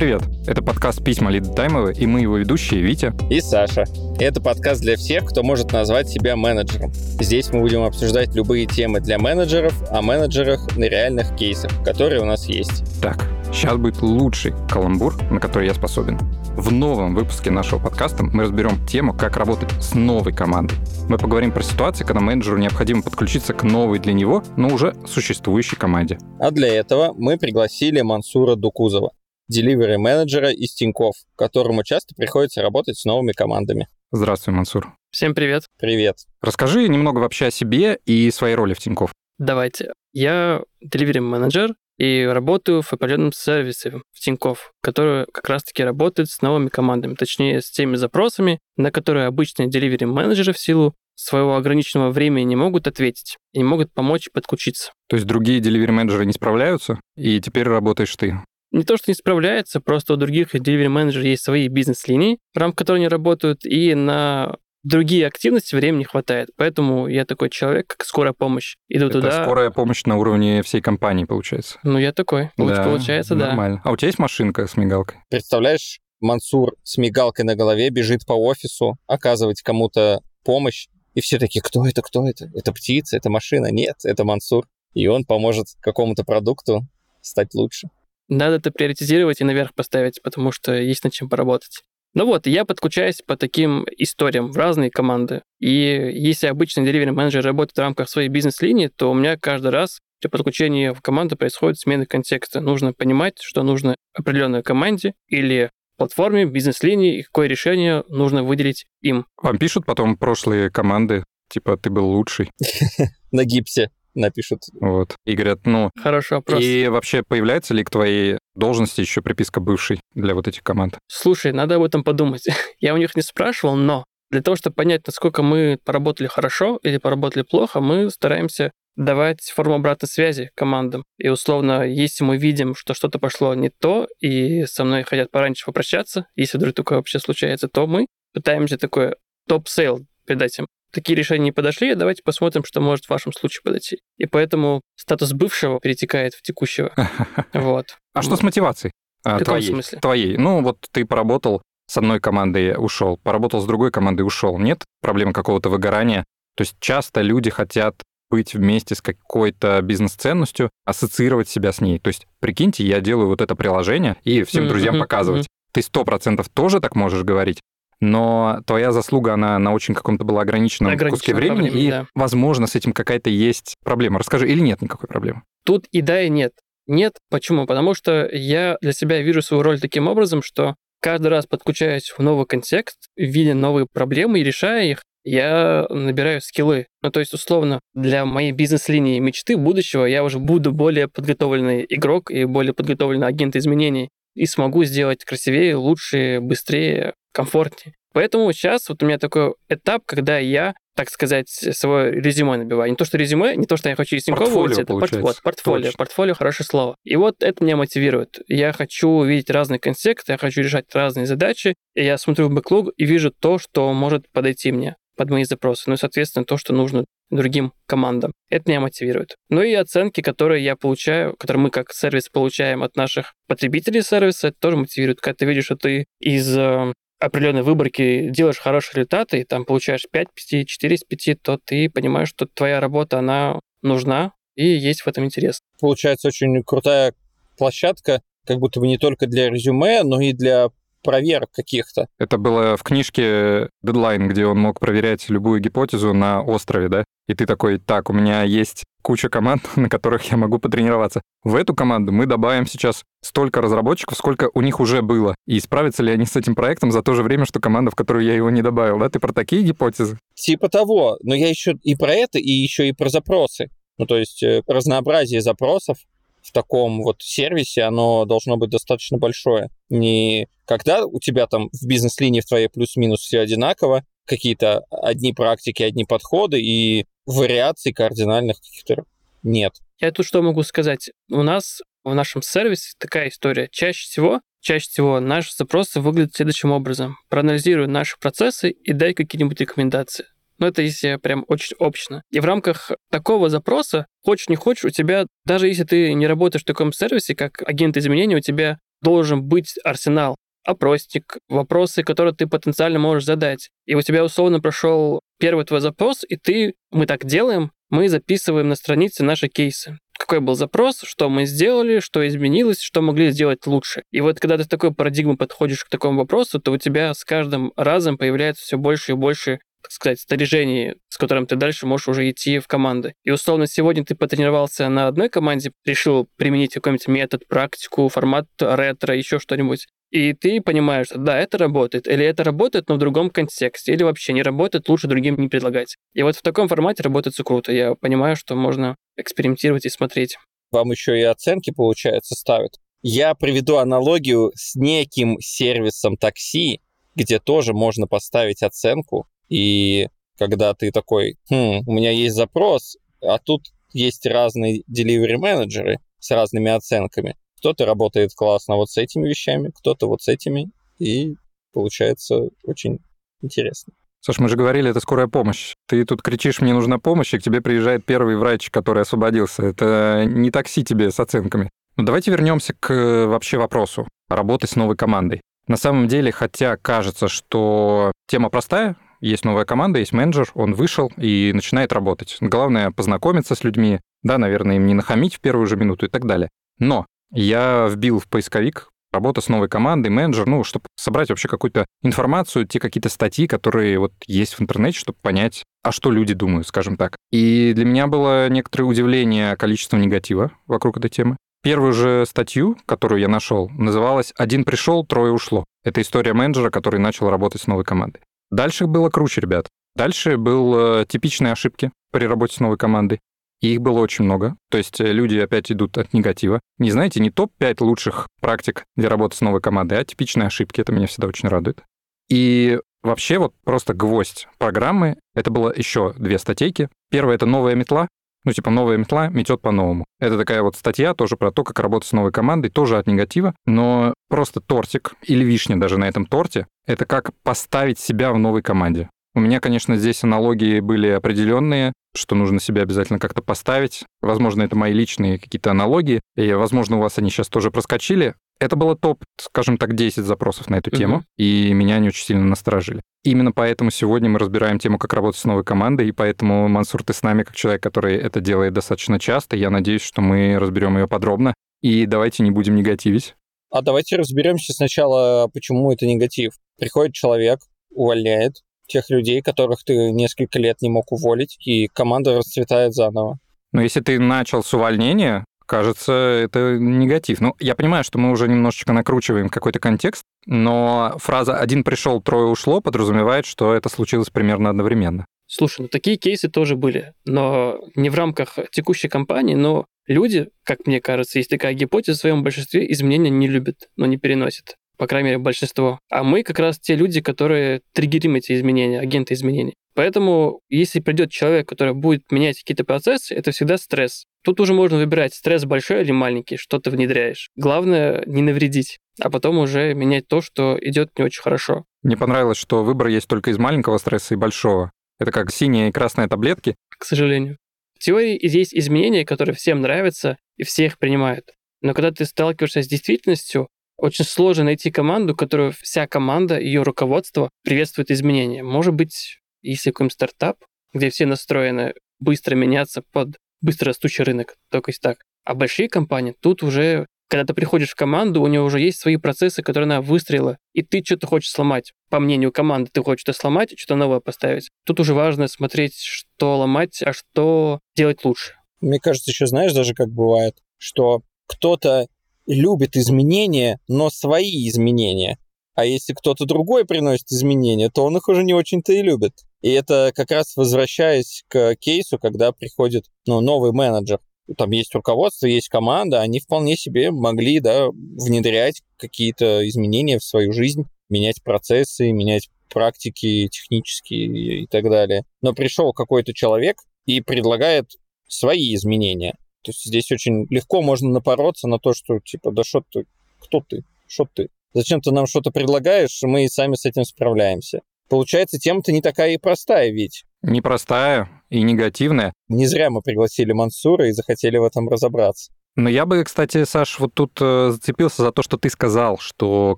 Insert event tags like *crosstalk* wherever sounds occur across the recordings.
привет! Это подкаст «Письма Лида Таймовы» и мы его ведущие Витя и Саша. Это подкаст для всех, кто может назвать себя менеджером. Здесь мы будем обсуждать любые темы для менеджеров, о менеджерах на реальных кейсах, которые у нас есть. Так, сейчас будет лучший каламбур, на который я способен. В новом выпуске нашего подкаста мы разберем тему, как работать с новой командой. Мы поговорим про ситуации, когда менеджеру необходимо подключиться к новой для него, но уже существующей команде. А для этого мы пригласили Мансура Дукузова, delivery менеджера из Тиньков, которому часто приходится работать с новыми командами. Здравствуй, Мансур. Всем привет. Привет. Расскажи немного вообще о себе и своей роли в Тиньков. Давайте. Я delivery менеджер и работаю в определенном сервисе в Тиньков, который как раз-таки работает с новыми командами, точнее, с теми запросами, на которые обычные delivery менеджеры в силу своего ограниченного времени не могут ответить и не могут помочь подключиться. То есть другие delivery менеджеры не справляются, и теперь работаешь ты? Не то, что не справляется, просто у других delivery менеджеров есть свои бизнес-линии, в рамках которых они работают, и на другие активности времени хватает. Поэтому я такой человек, как скорая помощь. Иду Это туда. скорая помощь на уровне всей компании, получается. Ну, я такой. Да, получается, да. Нормально. А у тебя есть машинка с мигалкой? Представляешь, Мансур с мигалкой на голове бежит по офису оказывать кому-то помощь, и все такие, кто это, кто это? Это птица, это машина? Нет, это Мансур. И он поможет какому-то продукту стать лучше. Надо это приоритизировать и наверх поставить, потому что есть над чем поработать. Ну вот, я подключаюсь по таким историям в разные команды. И если обычный delivery менеджер работает в рамках своей бизнес-линии, то у меня каждый раз при подключении в команду происходит смена контекста. Нужно понимать, что нужно определенной команде или платформе, бизнес-линии, и какое решение нужно выделить им. Вам пишут потом прошлые команды, типа ты был лучший? *laughs* На гипсе напишут. Вот. И говорят, ну... Хорошо, вопрос. И вообще появляется ли к твоей должности еще приписка бывший для вот этих команд? Слушай, надо об этом подумать. *laughs* Я у них не спрашивал, но для того, чтобы понять, насколько мы поработали хорошо или поработали плохо, мы стараемся давать форму обратной связи командам. И условно, если мы видим, что что-то пошло не то, и со мной хотят пораньше попрощаться, если вдруг такое вообще случается, то мы пытаемся такой upsell передать им такие решения не подошли, давайте посмотрим, что может в вашем случае подойти. И поэтому статус бывшего перетекает в текущего. *laughs* Вот. А что с мотивацией? В каком твоей, смысле? Твоей. Ну, вот ты поработал с одной командой, ушел, поработал с другой командой, ушел. Нет проблемы какого-то выгорания? То есть часто люди хотят быть вместе с какой-то бизнес-ценностью, ассоциировать себя с ней. То есть, прикиньте, я делаю вот это приложение и всем друзьям показывать. Ты сто процентов тоже так можешь говорить, но твоя заслуга, она на очень каком-то была ограниченном куске времени, времени и, да. возможно, с этим какая-то есть проблема. Расскажи, или нет никакой проблемы? Тут и да, и нет. Нет, почему? Потому что я для себя вижу свою роль таким образом, что каждый раз подключаясь в новый контекст, видя новые проблемы и решая их, я набираю скиллы. Ну, то есть, условно, для моей бизнес-линии мечты будущего я уже буду более подготовленный игрок и более подготовленный агент изменений и смогу сделать красивее, лучше, быстрее, комфортнее. Поэтому сейчас вот у меня такой этап, когда я, так сказать, свое резюме набиваю. Не то, что резюме, не то, что я хочу из Тинькофф выйти, это порт, вот, портфолио. Точно. Портфолио – хорошее слово. И вот это меня мотивирует. Я хочу видеть разные контексты, я хочу решать разные задачи, и я смотрю в бэклог и вижу то, что может подойти мне под мои запросы. Ну и, соответственно, то, что нужно другим командам. Это меня мотивирует. Ну и оценки, которые я получаю, которые мы как сервис получаем от наших потребителей сервиса, это тоже мотивирует. Когда ты видишь, что ты из э, определенной выборки делаешь хорошие результаты, и там получаешь 5 5, 4 из 5, то ты понимаешь, что твоя работа, она нужна, и есть в этом интерес. Получается очень крутая площадка, как будто бы не только для резюме, но и для проверок каких-то. Это было в книжке Deadline, где он мог проверять любую гипотезу на острове, да? И ты такой, так, у меня есть куча команд, *laughs* на которых я могу потренироваться. В эту команду мы добавим сейчас столько разработчиков, сколько у них уже было. И справятся ли они с этим проектом за то же время, что команда, в которую я его не добавил, да? Ты про такие гипотезы? Типа того. Но я еще и про это, и еще и про запросы. Ну, то есть э, разнообразие запросов в таком вот сервисе, оно должно быть достаточно большое. Не когда у тебя там в бизнес-линии в твоей плюс-минус все одинаково, какие-то одни практики, одни подходы и вариаций кардинальных каких-то нет. Я тут что могу сказать? У нас в нашем сервисе такая история. Чаще всего, чаще всего наши запросы выглядят следующим образом. Проанализируй наши процессы и дай какие-нибудь рекомендации. Но это если прям очень общно. И в рамках такого запроса, хочешь не хочешь, у тебя, даже если ты не работаешь в таком сервисе, как агент изменений, у тебя должен быть арсенал опросник, вопросы, которые ты потенциально можешь задать. И у тебя условно прошел первый твой запрос, и ты, мы так делаем, мы записываем на странице наши кейсы. Какой был запрос, что мы сделали, что изменилось, что могли сделать лучше. И вот когда ты с такой парадигмой подходишь к такому вопросу, то у тебя с каждым разом появляется все больше и больше так сказать, снаряжение, с которым ты дальше можешь уже идти в команды. И условно сегодня ты потренировался на одной команде, решил применить какой-нибудь метод, практику, формат ретро, еще что-нибудь. И ты понимаешь, да, это работает, или это работает, но в другом контексте, или вообще не работает, лучше другим не предлагать. И вот в таком формате работает все круто. Я понимаю, что можно экспериментировать и смотреть. Вам еще и оценки, получается, ставят. Я приведу аналогию с неким сервисом такси, где тоже можно поставить оценку, и когда ты такой, хм, у меня есть запрос, а тут есть разные delivery менеджеры с разными оценками. Кто-то работает классно вот с этими вещами, кто-то вот с этими, и получается очень интересно. Саш, мы же говорили, это скорая помощь. Ты тут кричишь, мне нужна помощь, и к тебе приезжает первый врач, который освободился. Это не такси тебе с оценками. Но давайте вернемся к э, вообще вопросу работы с новой командой. На самом деле, хотя кажется, что тема простая, есть новая команда, есть менеджер, он вышел и начинает работать. Главное познакомиться с людьми, да, наверное, им не нахамить в первую же минуту и так далее. Но я вбил в поисковик работа с новой командой, менеджер, ну, чтобы собрать вообще какую-то информацию, те какие-то статьи, которые вот есть в интернете, чтобы понять, а что люди думают, скажем так. И для меня было некоторое удивление количеством негатива вокруг этой темы. Первую же статью, которую я нашел, называлась «Один пришел, трое ушло». Это история менеджера, который начал работать с новой командой. Дальше было круче, ребят. Дальше был э, типичные ошибки при работе с новой командой. И их было очень много. То есть э, люди опять идут от негатива. Не знаете, не топ-5 лучших практик для работы с новой командой, а типичные ошибки. Это меня всегда очень радует. И вообще вот просто гвоздь программы, это было еще две статейки. Первая — это новая метла, ну, типа, новая метла метет по-новому. Это такая вот статья тоже про то, как работать с новой командой, тоже от негатива, но просто тортик или вишня даже на этом торте — это как поставить себя в новой команде. У меня, конечно, здесь аналогии были определенные, что нужно себя обязательно как-то поставить. Возможно, это мои личные какие-то аналогии, и, возможно, у вас они сейчас тоже проскочили. Это было топ, скажем так, 10 запросов на эту тему, угу. и меня они очень сильно насторожили. Именно поэтому сегодня мы разбираем тему, как работать с новой командой, и поэтому, Мансур, ты с нами, как человек, который это делает достаточно часто. Я надеюсь, что мы разберем ее подробно. И давайте не будем негативить. А давайте разберемся сначала, почему это негатив. Приходит человек, увольняет тех людей, которых ты несколько лет не мог уволить, и команда расцветает заново. Но если ты начал с увольнения, кажется, это негатив. Ну, я понимаю, что мы уже немножечко накручиваем какой-то контекст, но фраза «один пришел, трое ушло» подразумевает, что это случилось примерно одновременно. Слушай, ну такие кейсы тоже были, но не в рамках текущей кампании, но люди, как мне кажется, есть такая гипотеза, в своем большинстве изменения не любят, но не переносят. По крайней мере, большинство. А мы как раз те люди, которые триггерим эти изменения, агенты изменений. Поэтому, если придет человек, который будет менять какие-то процессы, это всегда стресс. Тут уже можно выбирать, стресс большой или маленький, что ты внедряешь. Главное не навредить, а потом уже менять то, что идет не очень хорошо. Мне понравилось, что выбор есть только из маленького стресса и большого. Это как синие и красные таблетки. К сожалению. В теории есть изменения, которые всем нравятся, и все их принимают. Но когда ты сталкиваешься с действительностью, очень сложно найти команду, которую вся команда, ее руководство приветствует изменения. Может быть, если какой-нибудь стартап, где все настроены быстро меняться под быстро растущий рынок, только есть так. А большие компании, тут уже, когда ты приходишь в команду, у нее уже есть свои процессы, которые она выстроила, и ты что-то хочешь сломать. По мнению команды, ты хочешь что-то сломать, что-то новое поставить. Тут уже важно смотреть, что ломать, а что делать лучше. Мне кажется, еще знаешь даже, как бывает, что кто-то любит изменения, но свои изменения. А если кто-то другой приносит изменения, то он их уже не очень-то и любит. И это как раз возвращаясь к кейсу, когда приходит ну, новый менеджер. Там есть руководство, есть команда, они вполне себе могли да, внедрять какие-то изменения в свою жизнь, менять процессы, менять практики технические и так далее. Но пришел какой-то человек и предлагает свои изменения. То есть здесь очень легко можно напороться на то, что типа, да что ты, кто ты, что ты? Зачем ты нам что-то предлагаешь, мы и сами с этим справляемся. Получается, тема-то не такая и простая ведь. Непростая и негативная. Не зря мы пригласили Мансура и захотели в этом разобраться. Но я бы, кстати, Саш, вот тут э, зацепился за то, что ты сказал, что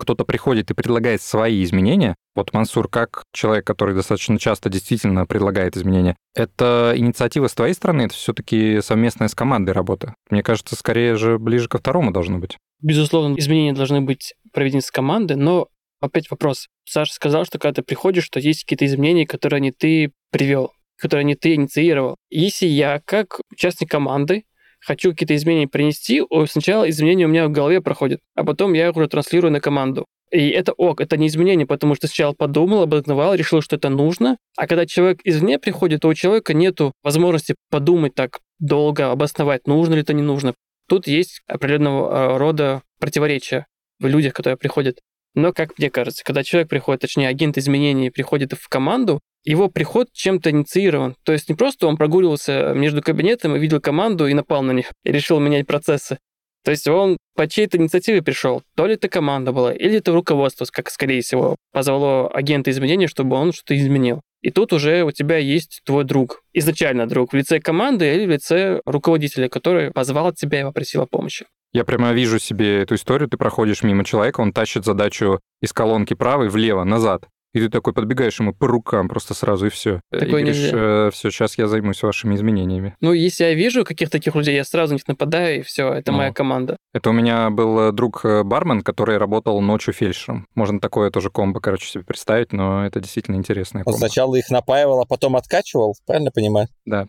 кто-то приходит и предлагает свои изменения. Вот Мансур, как человек, который достаточно часто действительно предлагает изменения, это инициатива с твоей стороны, это все-таки совместная с командой работа. Мне кажется, скорее же ближе ко второму должно быть. Безусловно, изменения должны быть проведены с командой, но опять вопрос. Саша сказал, что когда ты приходишь, что есть какие-то изменения, которые не ты привел, которые не ты инициировал. Если я, как участник команды, хочу какие-то изменения принести, сначала изменения у меня в голове проходят, а потом я их уже транслирую на команду. И это ок, это не изменение, потому что сначала подумал, обосновал, решил, что это нужно. А когда человек извне приходит, то у человека нет возможности подумать так долго, обосновать, нужно ли это, не нужно. Тут есть определенного а, рода противоречия в людях, которые приходят. Но, как мне кажется, когда человек приходит, точнее, агент изменений приходит в команду, его приход чем-то инициирован. То есть не просто он прогуливался между кабинетом и видел команду и напал на них, и решил менять процессы. То есть он по чьей-то инициативе пришел. То ли это команда была, или это руководство, как скорее всего, позвало агента изменений, чтобы он что-то изменил. И тут уже у тебя есть твой друг, изначально друг, в лице команды или в лице руководителя, который позвал тебя и попросил о помощи. Я прямо вижу себе эту историю. Ты проходишь мимо человека, он тащит задачу из колонки правой влево, назад. И ты такой подбегаешь ему по рукам просто сразу, и все. Такое и говоришь, нельзя. э, все, сейчас я займусь вашими изменениями. Ну, если я вижу каких-то таких людей, я сразу на них нападаю, и все, это Ну. моя команда. Это у меня был э, друг э, бармен, который работал ночью фельдшером. Можно такое тоже комбо, короче, себе представить, но это действительно интересное Он комбо. сначала их напаивал, а потом откачивал, правильно понимаю? Да.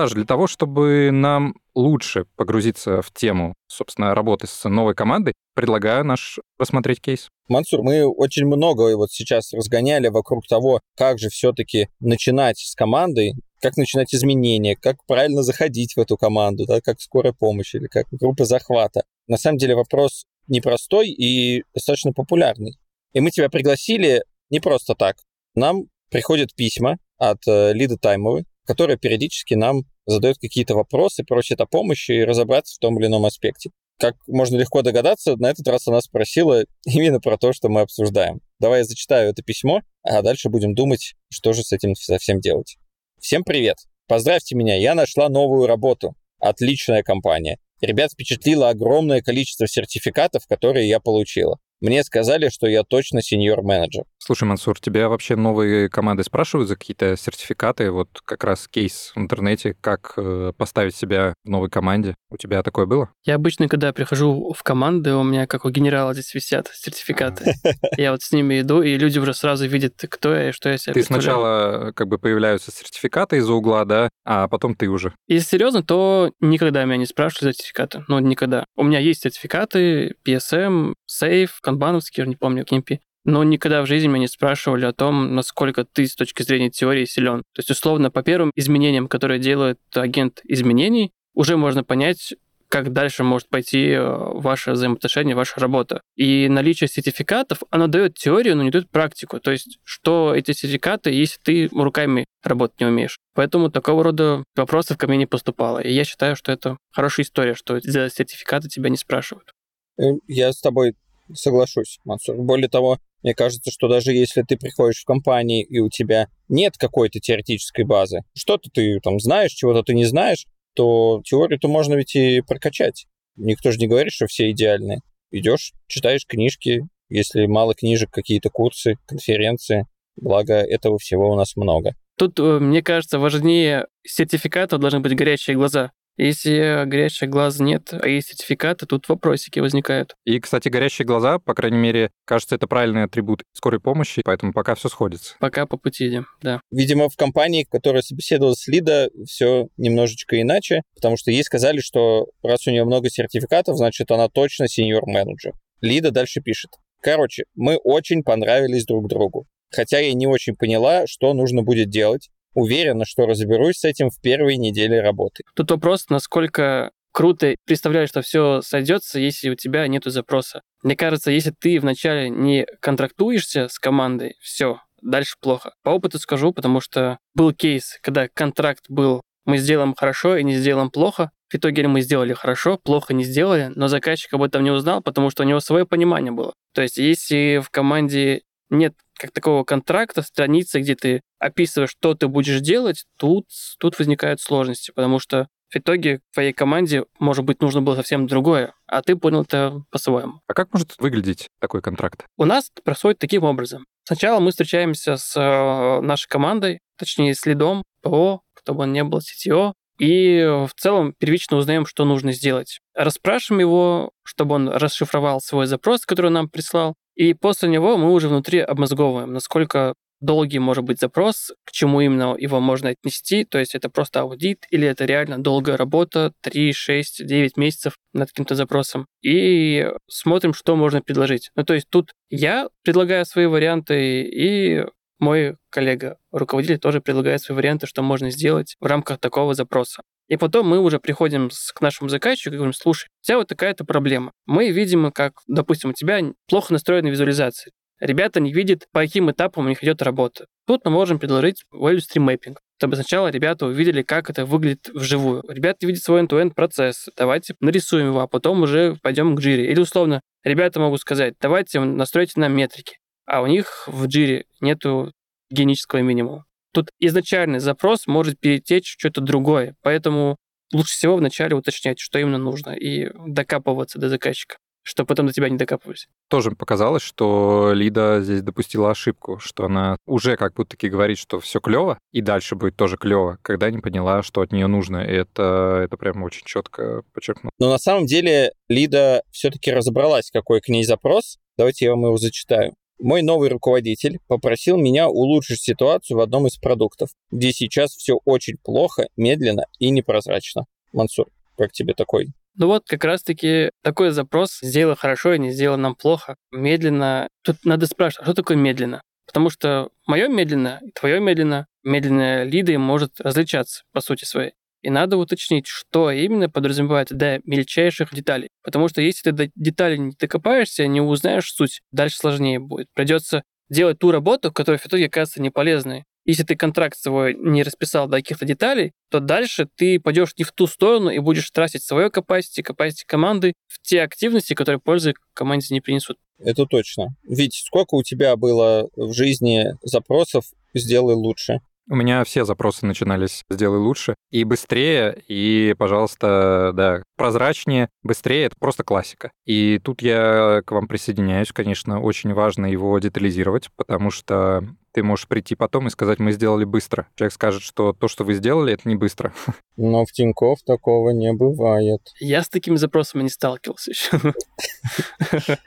Саш, для того, чтобы нам лучше погрузиться в тему, собственно, работы с новой командой, предлагаю наш рассмотреть кейс. Мансур, мы очень много вот сейчас разгоняли вокруг того, как же все-таки начинать с командой, как начинать изменения, как правильно заходить в эту команду, да, как скорая помощь или как группа захвата. На самом деле вопрос непростой и достаточно популярный. И мы тебя пригласили не просто так. Нам приходят письма от э, Лиды Таймовой, которая периодически нам задает какие-то вопросы, просит о помощи и разобраться в том или ином аспекте. Как можно легко догадаться, на этот раз она спросила *laughs* именно про то, что мы обсуждаем. Давай я зачитаю это письмо, а дальше будем думать, что же с этим совсем делать. Всем привет! Поздравьте меня, я нашла новую работу. Отличная компания. Ребят впечатлило огромное количество сертификатов, которые я получила. Мне сказали, что я точно сеньор-менеджер. Слушай, Мансур, тебя вообще новые команды спрашивают за какие-то сертификаты? Вот как раз кейс в интернете, как э, поставить себя в новой команде. У тебя такое было? Я обычно, когда прихожу в команды, у меня, как у генерала, здесь висят сертификаты. *laughs* Я вот с ними иду, и люди уже сразу видят, кто я и что я себя Ты сначала э, как бы появляются сертификаты из-за угла, да, а потом ты уже. Если серьезно, то никогда меня не спрашивали за сертификаты. Ну, никогда. У меня есть сертификаты, PSM, Safe, канбановский, я не помню, KMP. Но никогда в жизни меня не спрашивали о том, насколько ты с точки зрения теории силен. То есть, условно, по первым изменениям, которые делает агент изменений, уже можно понять, как дальше может пойти э, ваше взаимоотношение, ваша работа. И наличие сертификатов, оно дает теорию, но не дает практику. То есть, что эти сертификаты, если ты руками работать не умеешь. Поэтому такого рода вопросов ко мне не поступало. И я считаю, что это хорошая история, что за сертификаты тебя не спрашивают. Э, Я с тобой соглашусь, Мансур. Более того, мне кажется, что даже если ты приходишь в компанию и у тебя нет какой-то теоретической базы, что-то ты там знаешь, чего-то ты не знаешь, то теорию-то можно ведь и прокачать. Никто же не говорит, что все идеальные. Идешь, читаешь книжки, если мало книжек, какие-то курсы, конференции. Благо, этого всего у нас много. Тут, э, мне кажется, важнее сертификата должны быть горячие глаза. Если горячих глаз нет, а есть сертификаты, тут вопросики возникают. И, кстати, горящие глаза, по крайней мере, кажется, это правильный атрибут скорой помощи, поэтому пока все сходится. Пока по пути идем, да. Видимо, в компании, которая собеседовала с Лида, все немножечко иначе, потому что ей сказали, что раз у нее много сертификатов, значит, она точно сеньор-менеджер. Лида дальше пишет. Короче, мы очень понравились друг другу. Хотя я не очень поняла, что нужно будет делать. Уверена, что разберусь с этим в первой неделе работы. Тут вопрос, насколько круто представляешь, что все сойдется, если у тебя нет запроса. Мне кажется, если ты вначале не контрактуешься с командой, все, дальше плохо. По опыту скажу, потому что был кейс, когда контракт был мы сделаем хорошо и не сделаем плохо. В итоге мы сделали хорошо, плохо не сделали, но заказчик об этом не узнал, потому что у него свое понимание было. То есть если в команде нет как такого контракта, страницы, где ты описываешь, что ты будешь делать, тут, тут возникают сложности, потому что в итоге твоей команде, может быть, нужно было совсем другое, а ты понял это по-своему. А как может выглядеть такой контракт? У нас происходит таким образом. Сначала мы встречаемся с э, нашей командой, точнее, с лидом ПО, кто бы он ни был, CTO, и в целом первично узнаем, что нужно сделать. Расспрашиваем его, чтобы он расшифровал свой запрос, который он нам прислал, и после него мы уже внутри обмозговываем, насколько долгий может быть запрос, к чему именно его можно отнести, то есть это просто аудит или это реально долгая работа, 3, 6, 9 месяцев над каким-то запросом. И смотрим, что можно предложить. Ну, то есть тут я предлагаю свои варианты, и мой коллега, руководитель, тоже предлагает свои варианты, что можно сделать в рамках такого запроса. И потом мы уже приходим к нашему заказчику и говорим, слушай, у тебя вот такая-то проблема. Мы видим, как, допустим, у тебя плохо настроена визуализация ребята не видят, по каким этапам у них идет работа. Тут мы можем предложить value stream mapping, чтобы сначала ребята увидели, как это выглядит вживую. Ребята видят свой end-to-end процесс, давайте нарисуем его, а потом уже пойдем к джире. Или условно, ребята могут сказать, давайте настройте нам метрики, а у них в джире нету генического минимума. Тут изначальный запрос может перетечь в что-то другое, поэтому лучше всего вначале уточнять, что именно нужно, и докапываться до заказчика чтобы потом до тебя не докапывались. Тоже показалось, что Лида здесь допустила ошибку, что она уже как будто-таки говорит, что все клево, и дальше будет тоже клево, когда не поняла, что от нее нужно. И это, это прям очень четко подчеркнул. Но на самом деле Лида все-таки разобралась, какой к ней запрос. Давайте я вам его зачитаю. Мой новый руководитель попросил меня улучшить ситуацию в одном из продуктов, где сейчас все очень плохо, медленно и непрозрачно. Мансур, как тебе такой ну вот как раз-таки такой запрос сделал хорошо и не сделал нам плохо. Медленно. Тут надо спрашивать, а что такое медленно? Потому что мое медленно и твое медленно, медленная лиды может различаться по сути своей. И надо уточнить, что именно подразумевает до мельчайших деталей. Потому что если ты до деталей не докопаешься, не узнаешь суть, дальше сложнее будет. Придется делать ту работу, которая в итоге окажется неполезной. Если ты контракт свой не расписал до каких-то деталей, то дальше ты пойдешь не в ту сторону и будешь тратить свое capacity, capacity команды в те активности, которые пользы команде не принесут. Это точно. Ведь сколько у тебя было в жизни запросов «сделай лучше»? У меня все запросы начинались «сделай лучше» и быстрее, и, пожалуйста, да, прозрачнее, быстрее — это просто классика. И тут я к вам присоединяюсь, конечно, очень важно его детализировать, потому что ты можешь прийти потом и сказать, мы сделали быстро. Человек скажет, что то, что вы сделали, это не быстро. *laughs* Но в Тинькофф такого не бывает. Я с такими запросами не сталкивался еще. *laughs*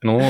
Ну,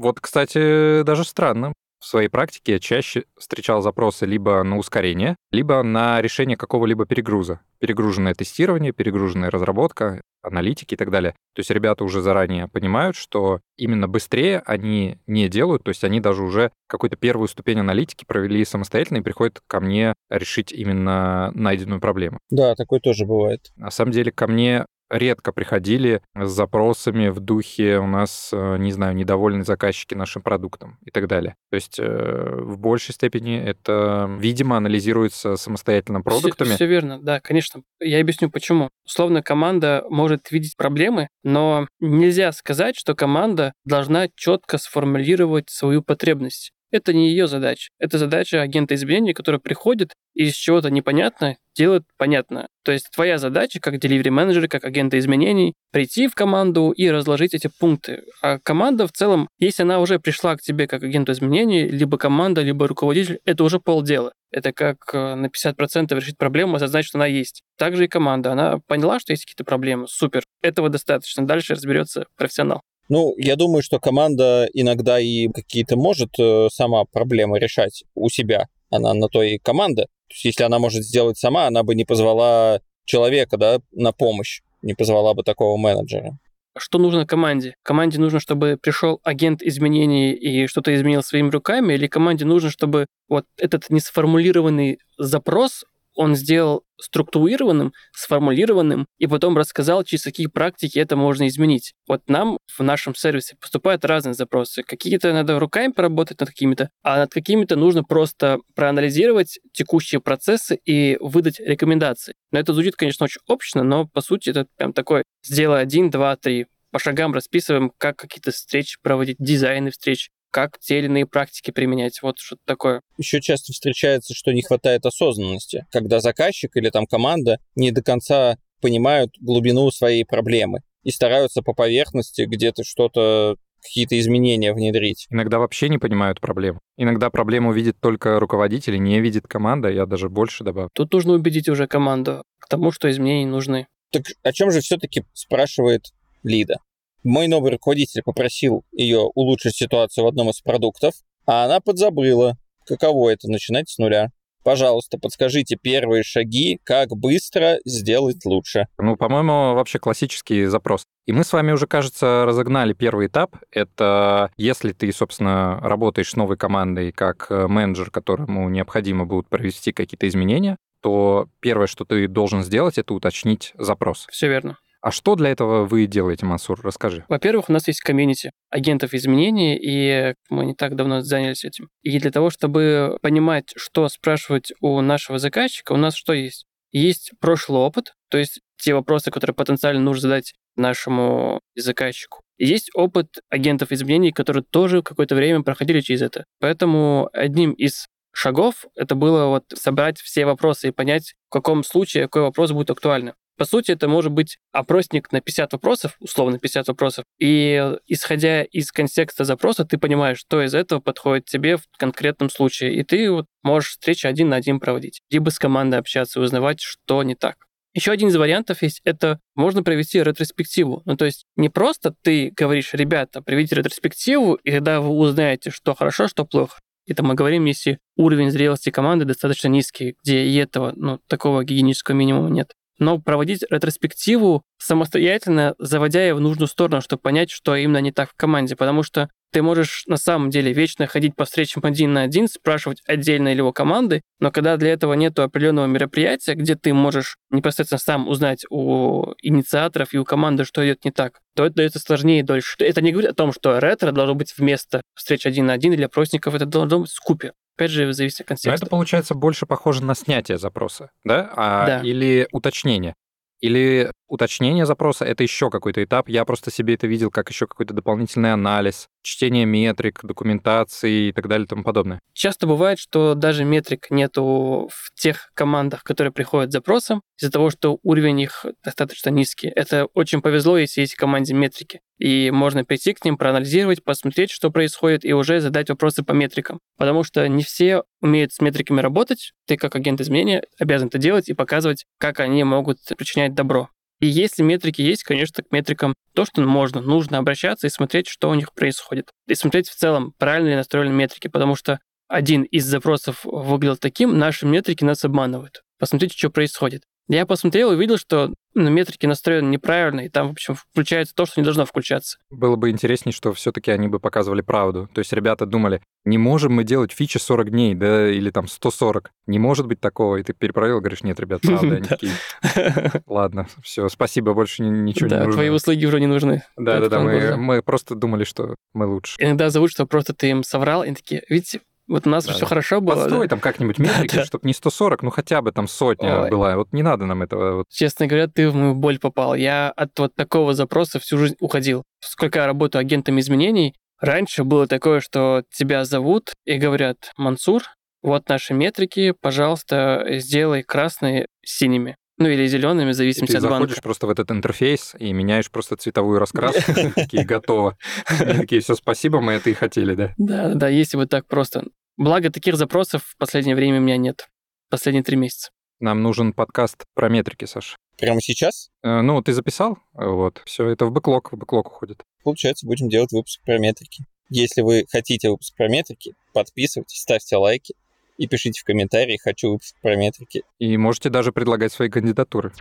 вот, кстати, даже странно, в своей практике чаще встречал запросы либо на ускорение, либо на решение какого-либо перегруза. Перегруженное тестирование, перегруженная разработка, аналитики и так далее. То есть ребята уже заранее понимают, что именно быстрее они не делают, то есть они даже уже какую-то первую ступень аналитики провели самостоятельно и приходят ко мне решить именно найденную проблему. Да, такое тоже бывает. На самом деле ко мне редко приходили с запросами в духе у нас, э, не знаю, недовольны заказчики нашим продуктом и так далее. То есть э, в большей степени это, видимо, анализируется самостоятельно продуктами. Все, все верно, да, конечно. Я объясню почему. Условно, команда может видеть проблемы, но нельзя сказать, что команда должна четко сформулировать свою потребность. Это не ее задача. Это задача агента изменений, который приходит и из чего-то непонятно делает понятно. То есть твоя задача, как delivery менеджера, как агента изменений, прийти в команду и разложить эти пункты. А команда в целом, если она уже пришла к тебе как агенту изменений, либо команда, либо руководитель, это уже полдела. Это как э, на 50% решить проблему, осознать, что она есть. Также и команда. Она поняла, что есть какие-то проблемы. Супер. Этого достаточно. Дальше разберется профессионал. Ну, я думаю, что команда иногда и какие-то может э, сама проблемы решать у себя. Она на то и команда. То есть, если она может сделать сама, она бы не позвала человека да, на помощь, не позвала бы такого менеджера. Что нужно команде? Команде нужно, чтобы пришел агент изменений и что-то изменил своими руками, или команде нужно, чтобы вот этот несформулированный запрос он сделал структурированным, сформулированным, и потом рассказал, через какие практики это можно изменить. Вот нам в нашем сервисе поступают разные запросы. Какие-то надо руками поработать над какими-то, а над какими-то нужно просто проанализировать текущие процессы и выдать рекомендации. Но это звучит, конечно, очень общно, но по сути это прям такой сделай один, два, три по шагам расписываем, как какие-то встречи проводить, дизайны встреч, как те или иные практики применять. Вот что-то такое. Еще часто встречается, что не хватает осознанности, когда заказчик или там команда не до конца понимают глубину своей проблемы и стараются по поверхности где-то что-то какие-то изменения внедрить. Иногда вообще не понимают проблему. Иногда проблему видит только руководитель, не видит команда, я даже больше добавлю. Тут нужно убедить уже команду к тому, что изменения нужны. Так о чем же все-таки спрашивает Лида? Мой новый руководитель попросил ее улучшить ситуацию в одном из продуктов, а она подзабыла, каково это начинать с нуля. Пожалуйста, подскажите первые шаги, как быстро сделать лучше. Ну, по-моему, вообще классический запрос. И мы с вами уже, кажется, разогнали первый этап. Это если ты, собственно, работаешь с новой командой как э, менеджер, которому необходимо будет провести какие-то изменения, то первое, что ты должен сделать, это уточнить запрос. Все верно. А что для этого вы делаете, Мансур? Расскажи. Во-первых, у нас есть комьюнити агентов изменений, и мы не так давно занялись этим. И для того, чтобы понимать, что спрашивать у нашего заказчика, у нас что есть? Есть прошлый опыт, то есть те вопросы, которые потенциально нужно задать нашему заказчику. Есть опыт агентов изменений, которые тоже какое-то время проходили через это. Поэтому одним из шагов это было вот собрать все вопросы и понять, в каком случае какой вопрос будет актуальным. По сути, это может быть опросник на 50 вопросов, условно 50 вопросов, и исходя из контекста запроса, ты понимаешь, что из этого подходит тебе в конкретном случае, и ты вот можешь встречи один на один проводить, либо с командой общаться узнавать, что не так. Еще один из вариантов есть, это можно провести ретроспективу. Ну, то есть не просто ты говоришь, ребята, проведите ретроспективу, и тогда вы узнаете, что хорошо, что плохо. Это мы говорим, если уровень зрелости команды достаточно низкий, где и этого, ну, такого гигиенического минимума нет но проводить ретроспективу самостоятельно, заводя ее в нужную сторону, чтобы понять, что именно не так в команде. Потому что ты можешь на самом деле вечно ходить по встречам один на один, спрашивать отдельно или его команды, но когда для этого нет определенного мероприятия, где ты можешь непосредственно сам узнать у инициаторов и у команды, что идет не так, то это дается сложнее и дольше. Это не говорит о том, что ретро должно быть вместо встреч один на один, для опросников это должно быть в. Опять же, зависит от контекста. Но это получается больше похоже на снятие запроса, да? А, да. Или уточнение. Или уточнение запроса — это еще какой-то этап. Я просто себе это видел как еще какой-то дополнительный анализ, чтение метрик, документации и так далее и тому подобное. Часто бывает, что даже метрик нету в тех командах, которые приходят с запросом, из-за того, что уровень их достаточно низкий. Это очень повезло, если есть в команде метрики. И можно прийти к ним, проанализировать, посмотреть, что происходит, и уже задать вопросы по метрикам. Потому что не все умеют с метриками работать. Ты, как агент изменения, обязан это делать и показывать, как они могут причинять добро. И если метрики есть, конечно, к метрикам то, что можно, нужно обращаться и смотреть, что у них происходит. И смотреть в целом, правильно ли настроены метрики, потому что один из запросов выглядел таким, наши метрики нас обманывают. Посмотрите, что происходит. Я посмотрел и увидел, что метрики настроены неправильно, и там, в общем, включается то, что не должно включаться. Было бы интереснее, что все таки они бы показывали правду. То есть ребята думали, не можем мы делать фичи 40 дней, да, или там 140. Не может быть такого. И ты перепроверил, говоришь, нет, ребят, правда, они *laughs* такие. *laughs* Ладно, все, спасибо, больше ничего не нужно. Да, твои услуги уже не нужны. Да-да-да, мы просто думали, что мы лучше. Иногда зовут, что просто ты им соврал, и такие, видите, вот у нас да, все хорошо было. Построй да? там как-нибудь метрики, *laughs* да, чтобы не 140, ну хотя бы там сотня Ой. была. Вот не надо нам этого. Вот. Честно говоря, ты в мою боль попал. Я от вот такого запроса всю жизнь уходил. Сколько я работаю агентом изменений, раньше было такое, что тебя зовут и говорят, Мансур, вот наши метрики, пожалуйста, сделай красные синими. Ну или зелеными, в зависимости от банка. Ты заходишь просто в этот интерфейс и меняешь просто цветовую раскраску, *laughs* такие готово. Такие, все, спасибо, мы это и хотели, да? Да, да, если бы так просто. Благо, таких запросов в последнее время у меня нет. Последние три месяца. Нам нужен подкаст про метрики, Саша. Прямо сейчас? Э, ну, ты записал? Вот. Все, это в бэклог, в бэклог уходит. Получается, будем делать выпуск про метрики. Если вы хотите выпуск про метрики, подписывайтесь, ставьте лайки и пишите в комментарии «Хочу выпуск про метрики». И можете даже предлагать свои кандидатуры.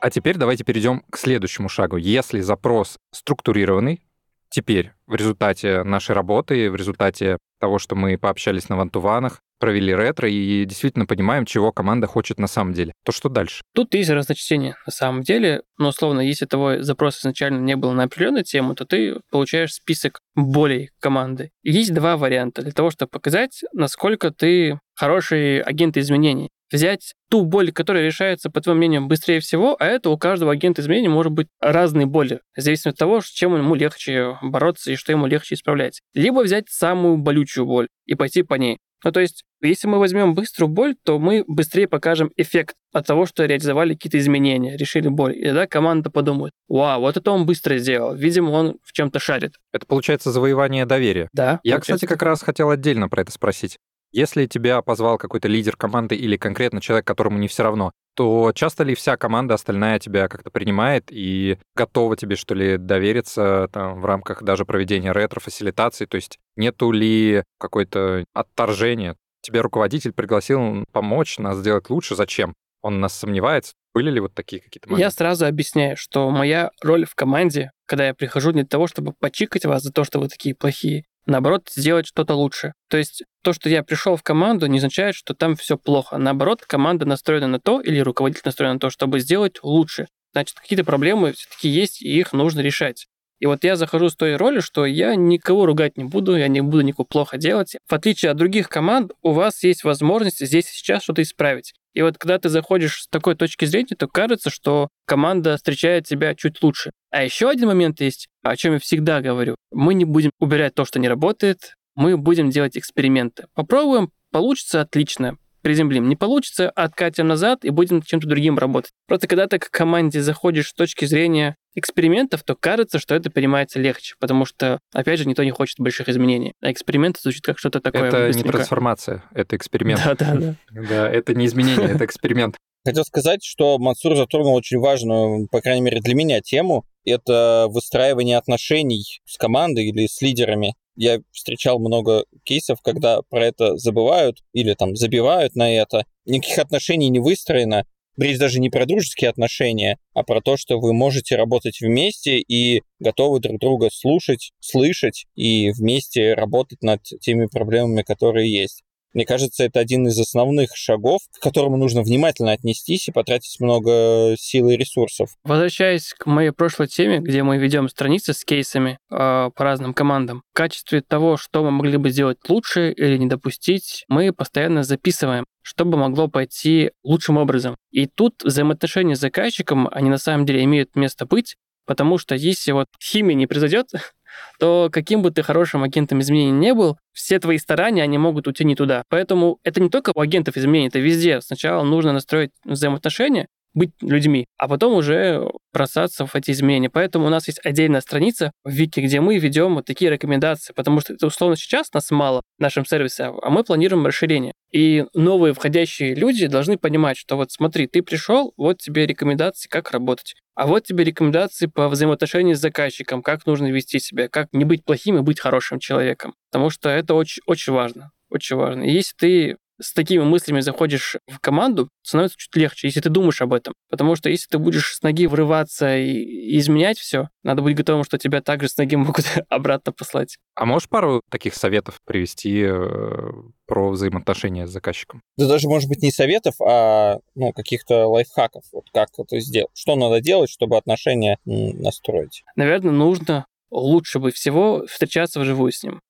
А теперь давайте перейдем к следующему шагу. Если запрос структурированный, теперь в результате нашей работы, в результате того, что мы пообщались на вантуванах, провели ретро и действительно понимаем, чего команда хочет на самом деле. То что дальше? Тут есть разночтение на самом деле, но условно, если твой запрос изначально не был на определенную тему, то ты получаешь список болей команды. есть два варианта для того, чтобы показать, насколько ты хороший агент изменений. Взять ту боль, которая решается, по твоему мнению, быстрее всего, а это у каждого агента изменений может быть разные боли, в зависимости от того, с чем ему легче бороться и что ему легче исправлять. Либо взять самую болючую боль и пойти по ней. Ну, то есть, если мы возьмем быструю боль, то мы быстрее покажем эффект от того, что реализовали какие-то изменения, решили боль. И тогда команда подумает, вау, вот это он быстро сделал. Видимо, он в чем-то шарит. Это получается завоевание доверия. Да. Я, получается. кстати, как раз хотел отдельно про это спросить. Если тебя позвал какой-то лидер команды или конкретно человек, которому не все равно, то часто ли вся команда остальная тебя как-то принимает и готова тебе, что ли, довериться там, в рамках даже проведения ретро-фасилитации? То есть нету ли какое-то отторжения? Тебя руководитель пригласил помочь нас сделать лучше. Зачем? Он нас сомневается. Были ли вот такие какие-то моменты? Я сразу объясняю, что моя роль в команде, когда я прихожу не для того, чтобы почикать вас за то, что вы такие плохие, наоборот, сделать что-то лучше. То есть то, что я пришел в команду, не означает, что там все плохо. Наоборот, команда настроена на то, или руководитель настроен на то, чтобы сделать лучше. Значит, какие-то проблемы все-таки есть, и их нужно решать. И вот я захожу с той роли, что я никого ругать не буду, я не буду никого плохо делать. В отличие от других команд, у вас есть возможность здесь и сейчас что-то исправить. И вот когда ты заходишь с такой точки зрения, то кажется, что команда встречает тебя чуть лучше. А еще один момент есть, о чем я всегда говорю. Мы не будем убирать то, что не работает, мы будем делать эксперименты. Попробуем, получится отлично, приземлим. Не получится, откатим назад и будем чем-то другим работать. Просто когда ты к команде заходишь с точки зрения экспериментов, то кажется, что это принимается легче, потому что, опять же, никто не хочет больших изменений. А эксперименты звучит как что-то такое Это не быстренько. трансформация, это эксперимент. Да-да-да. Да, это не изменение, это эксперимент. Хотел сказать, что Мансур затронул очень важную, по крайней мере для меня, тему. Это выстраивание отношений с командой или с лидерами. Я встречал много кейсов, когда про это забывают или там забивают на это. Никаких отношений не выстроено. Речь даже не про дружеские отношения, а про то, что вы можете работать вместе и готовы друг друга слушать, слышать и вместе работать над теми проблемами, которые есть. Мне кажется, это один из основных шагов, к которому нужно внимательно отнестись и потратить много сил и ресурсов. Возвращаясь к моей прошлой теме, где мы ведем страницы с кейсами э, по разным командам, в качестве того, что мы могли бы сделать лучше или не допустить, мы постоянно записываем, чтобы могло пойти лучшим образом. И тут взаимоотношения с заказчиком, они на самом деле имеют место быть, потому что если вот химия не произойдет, *laughs* то каким бы ты хорошим агентом изменений не был, все твои старания, они могут уйти не туда. Поэтому это не только у агентов изменений, это везде. Сначала нужно настроить взаимоотношения, быть людьми, а потом уже бросаться в эти изменения. Поэтому у нас есть отдельная страница в Вики, где мы ведем вот такие рекомендации, потому что это условно сейчас нас мало в нашем сервисе, а мы планируем расширение. И новые входящие люди должны понимать, что вот смотри, ты пришел, вот тебе рекомендации, как работать. А вот тебе рекомендации по взаимоотношению с заказчиком, как нужно вести себя, как не быть плохим и быть хорошим человеком. Потому что это очень, очень важно. Очень важно. И если ты с такими мыслями заходишь в команду, становится чуть легче, если ты думаешь об этом. Потому что если ты будешь с ноги врываться и, изменять все, надо быть готовым, что тебя также с ноги *laughs* могут обратно послать. А можешь пару таких советов привести э, про взаимоотношения с заказчиком? Да даже, может быть, не советов, а ну, каких-то лайфхаков. Вот как это сделать. Что надо делать, чтобы отношения настроить? Наверное, нужно лучше бы всего встречаться вживую с ним.